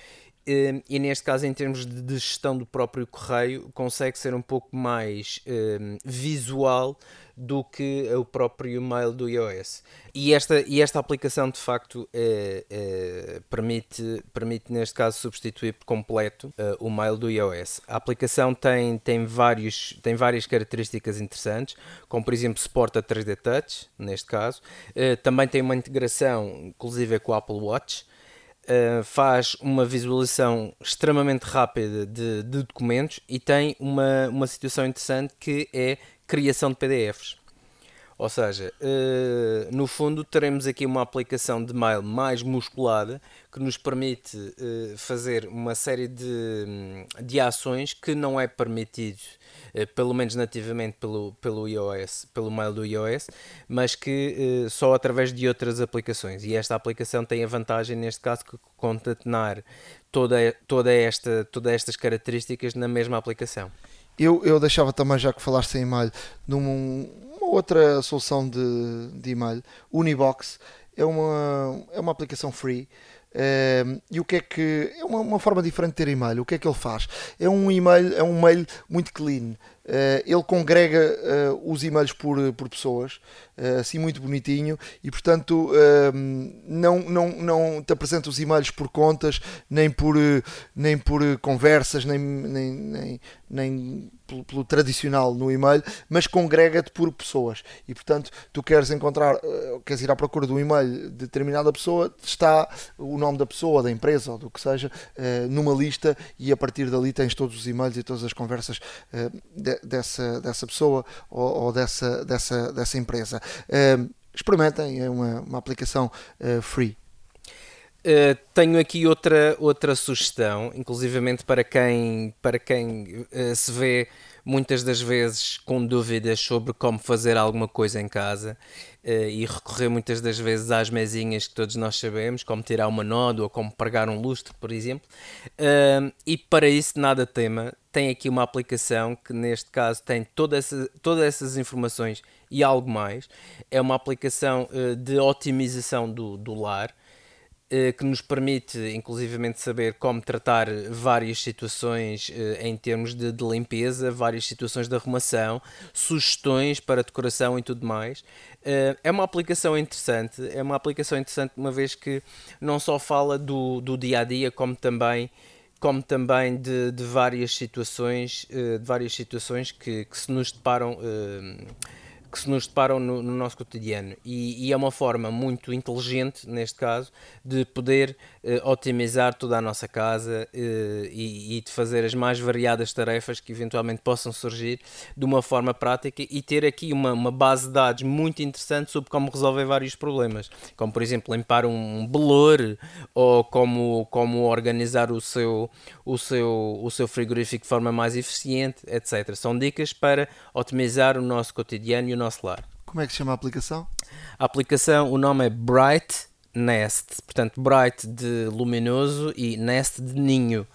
Eh, e neste caso, em termos de gestão do próprio correio, consegue ser um pouco mais um, eh, visual do que o próprio mail do iOS. E esta, e esta aplicação de facto é, é, permite, permite, neste caso, substituir por completo uh, o mail do iOS. A aplicação tem, tem, vários, tem várias características interessantes, como por exemplo suporta 3D Touch, neste caso. Uh, também tem uma integração, inclusive, com o Apple Watch. Uh, faz uma visualização extremamente rápida de, de, documentos e tem uma, uma situação interessante que é criação de PDFs. Ou seja, uh, no fundo teremos aqui uma aplicação de mail mais musculada que nos permite uh, fazer uma série de, de ações que não é permitido, uh, pelo menos nativamente pelo, pelo iOS, pelo mail do iOS, mas que só através de outras aplicações. E esta aplicação tem a vantagem, neste caso, que concatenar toda, toda esta, todas estas características na mesma aplicação. Eu, eu deixava também, já que falaste em e-mail, numa outra solução de, de e-mail, Unibox, é uma, é uma aplicação free. Uh, e o que é que é uma, uma, forma diferente de ter e-mail? O que é que ele faz? É um e-mail, é um mail muito clean. Uh, ele congrega uh, os e-mails por, por pessoas, assim muito bonitinho, e portanto não, não, não te apresenta os e-mails por contas, nem por, nem por conversas, nem, nem, nem, nem pelo, pelo, tradicional no e-mail, mas congrega-te por pessoas. E portanto, tu queres encontrar, uh, queres ir à procura de um e-mail de determinada pessoa, está o nome da pessoa, da empresa ou do que seja, uh, numa lista e a partir dali tens todos os e-mails e todas as conversas de, dessa, dessa pessoa ou, ou, dessa, dessa, dessa empresa. experimentem, é uma, uma aplicação free. Uh, tenho aqui outra, outra sugestão, inclusivamente para quem, para quem uh, se vê muitas das vezes com dúvidas sobre como fazer alguma coisa em casa uh, e recorrer muitas das vezes às mesinhas que todos nós sabemos, como tirar uma nódoa como pregar um lustre, por exemplo. Uh, e para isso nada tema, tem aqui uma aplicação que neste caso tem toda essa, todas essas informações e algo mais. É uma aplicação de otimização do, do lar eh, que nos permite, inclusivamente, saber como tratar várias situações eh, em termos de, de, limpeza, várias situações de arrumação, sugestões para decoração e tudo mais. Eh, é uma aplicação interessante, é uma aplicação interessante uma vez que não só fala do, do dia a dia, como também como também de, de várias situações, de várias situações que, que se nos deparam que se nos deparam no, no nosso cotidiano e, e, é uma forma muito inteligente, neste caso, de poder eh, otimizar toda a nossa casa eh, e, e, de fazer as mais variadas tarefas que eventualmente possam surgir de uma forma prática e ter aqui uma, uma base de dados muito interessante sobre como resolver vários problemas, como por exemplo limpar um belor ou como, como organizar o seu, o, seu, o seu frigorífico de forma mais eficiente, etc. São dicas para otimizar o nosso cotidiano e o nosso lar. Como é que se chama a aplicação? A aplicação, o nome é Bright Nest, portanto, Bright de luminoso e Nest de ninho.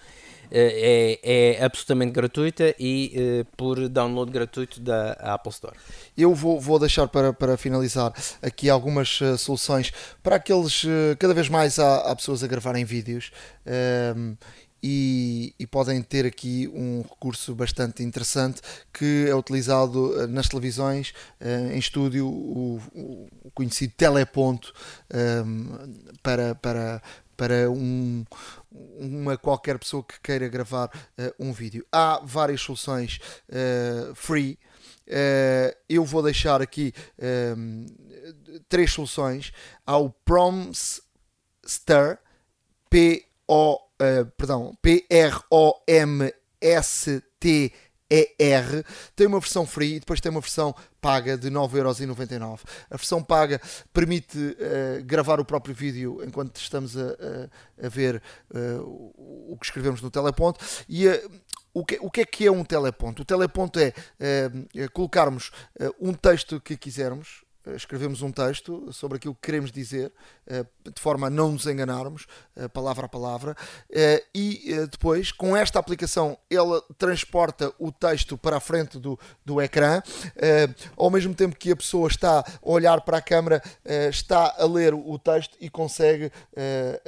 Eh, é, é absolutamente gratuita e uh, por download gratuito da Apple Store. Eu vou, vou deixar para, para finalizar aqui algumas uh, soluções para aqueles. Uh, cada vez mais há, há, pessoas a gravarem vídeos. Ehm, e, e, podem ter aqui um recurso bastante interessante que é utilizado eh, nas televisões, eh, em estúdio, o, o conhecido teleponto ehm, para, para, para um, uma qualquer pessoa que queira gravar uh, um vídeo. Há várias soluções free. Uh, eu vou deixar aqui ehm, três soluções. Há o Promster, P-O uh, perdão, P-R-O-M-S-T-E-R, tem uma versão free e depois tem uma versão paga de 9,99€. A versão paga permite uh, gravar o próprio vídeo enquanto estamos a, a, a ver uh, o que escrevemos no teleponto e o que, o que é que é um teleponto? O teleponto é colocarmos um texto que quisermos, escrevemos um texto sobre aquilo que queremos dizer, eh, de forma a não nos enganarmos, eh, palavra a palavra, e depois, com esta aplicação, ela transporta o texto para a frente do, do ecrã, ao mesmo tempo que a pessoa está a olhar para a câmara, está a ler o texto e consegue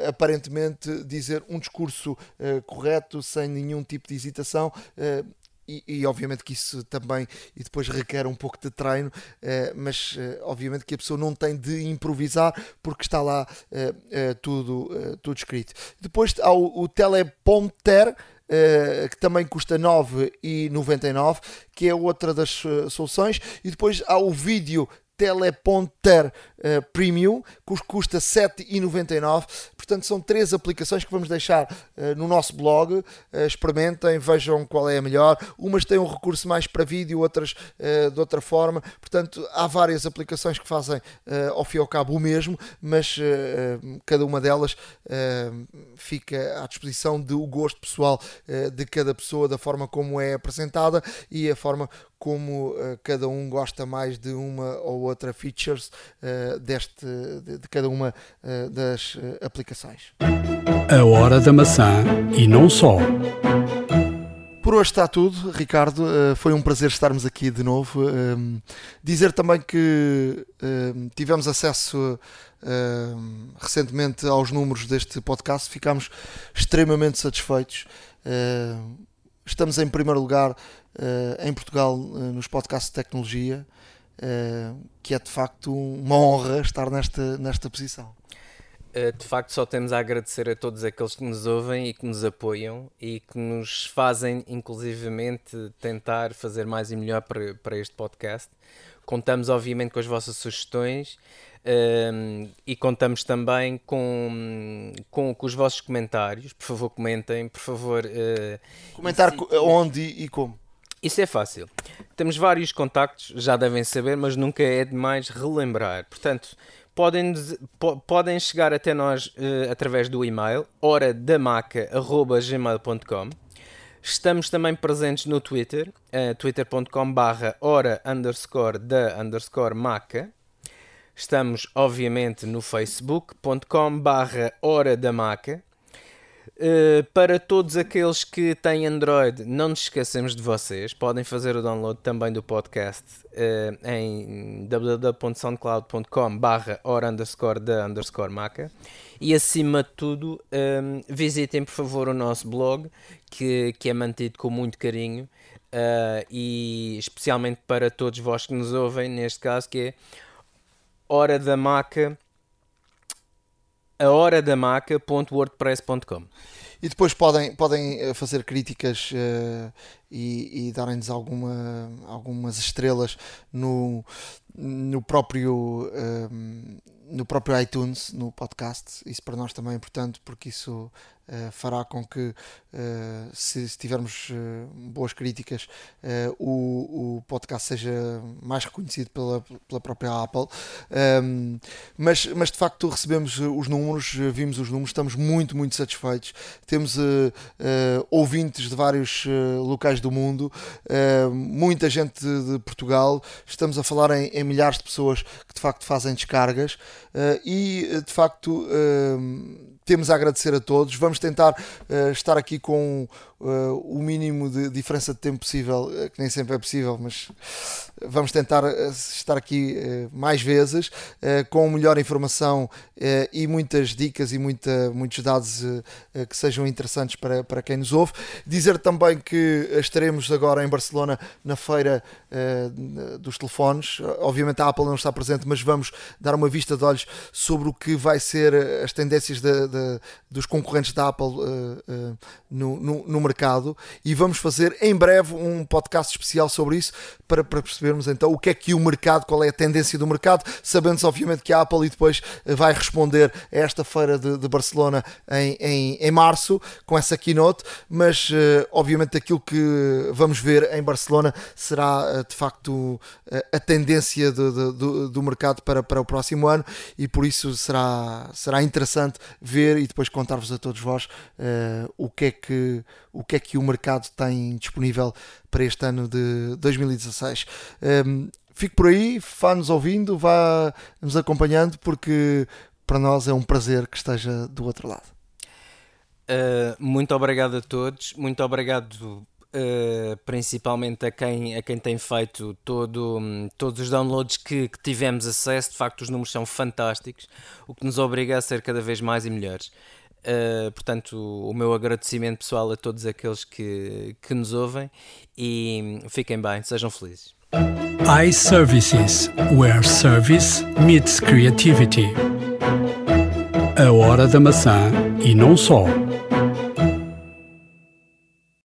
aparentemente dizer um discurso correto, sem nenhum tipo de hesitação e, e, obviamente que isso também e depois requer um pouco de treino, uh, mas uh, obviamente que a pessoa não tem de improvisar porque está lá uh, tudo, tudo escrito. Depois há o, o teleprompter. que também custa 9,99, que é outra das soluções, e depois há o vídeo teleponter uh, Premium, que custa 7,99. Portanto, são três aplicações que vamos deixar uh, no nosso blog. Uh, experimentem, vejam qual é a melhor. Umas têm um recurso mais para vídeo, outras de outra forma. Portanto, há várias aplicações que fazem ao fim e ao cabo o mesmo, mas cada uma delas fica à disposição do gosto pessoal de cada pessoa, da forma como é apresentada e a forma como cada um gosta mais de uma ou outra features uh, deste, de, de, cada uma uh, das aplicações. A hora da maçã e não só. Por hoje está tudo, Ricardo. foi um prazer estarmos aqui de novo. Ehm, dizer também que ehm, tivemos acesso ehm, recentemente aos números deste podcast, ficámos extremamente satisfeitos. estamos em primeiro lugar em Portugal nos podcasts de tecnologia, que é de facto uma honra estar nesta, nesta posição. De facto, só temos a agradecer a todos aqueles que nos ouvem e que nos apoiam e que nos fazem, inclusivamente, tentar fazer mais e melhor para, para este podcast. Contamos, obviamente, com as vossas sugestões um, e contamos também com, com, com, os vossos comentários. Por favor, comentem. Por favor, uh, comentar se... onde e como. Isso é fácil. Temos vários contactos, já devem saber, mas nunca é demais relembrar. Portanto, podem, po, podem chegar até nós uh, através do e-mail horadamaca.gmail.com Estamos também presentes no Twitter, uh, twitter.com barra hora underscore da underscore maca. Estamos, obviamente, no facebook.com barra hora da maca. Uh, para todos aqueles que têm Android, não nos esquecemos de vocês. Podem fazer o download também do podcast uh, em www.soundcloud.com barra underscore da underscore maca. E acima de tudo, um, visitem por favor o nosso blog, que, que é mantido com muito carinho. Uh, e especialmente para todos vós que nos ouvem, neste caso, que é hora da maca a hora da maca.wordpress.com e depois podem, podem eh, fazer críticas uh, e, e darem-nos alguma, algumas estrelas no, no próprio um, no próprio iTunes, no podcast. Isso para nós também é importante porque isso uh, fará com que, uh, se, se, tivermos uh, boas críticas, o, o podcast seja mais reconhecido pela, pela própria Apple. Um, mas, mas de facto recebemos os números, vimos os números, estamos muito, muito satisfeitos. Temos ouvintes de vários locais do mundo, muita gente de, Portugal. Estamos a falar em, em milhares de pessoas que de facto fazem descargas uh, e de facto temos a agradecer a todos. Vamos tentar estar aqui com uh, o mínimo de diferença de tempo possível, uh, que nem sempre é possível, mas vamos tentar estar aqui mais vezes, com melhor informação e muitas dicas e muita, muitos dados que sejam interessantes para, para quem nos ouve. Dizer também que estaremos agora em Barcelona na feira dos telefones. Obviamente a Apple não está presente, mas vamos dar uma vista de olhos sobre o que vai ser as tendências da de, dos concorrentes da Apple uh, uh, no, no, no, mercado e vamos fazer em breve um podcast especial sobre isso para, para percebermos então o que é que o mercado, qual é a tendência do mercado, sabendo obviamente que a Apple e depois eh, vai responder a esta feira de, de Barcelona em, em, em, março com essa keynote, mas uh, obviamente aquilo que vamos ver em Barcelona será de facto a tendência do, do, do mercado para, para o próximo ano e por isso será, será interessante ver e depois contar-vos a todos vós uh, o, que é que, o que é que o mercado tem disponível para este ano de 2016. Um, fico por aí, vá-nos ouvindo, vá-nos acompanhando, porque para nós é um prazer que esteja do outro lado. Uh, muito obrigado a todos, muito obrigado Uh, principalmente a quem, a quem tem feito todo, um, todos os downloads que, que, tivemos acesso. De facto, os números são fantásticos, o que nos obriga a ser cada vez mais e melhores. Uh, portanto, o, meu agradecimento pessoal a todos aqueles que, que nos ouvem e fiquem bem, sejam felizes. iServices, where service meets creativity. A hora da maçã e não só.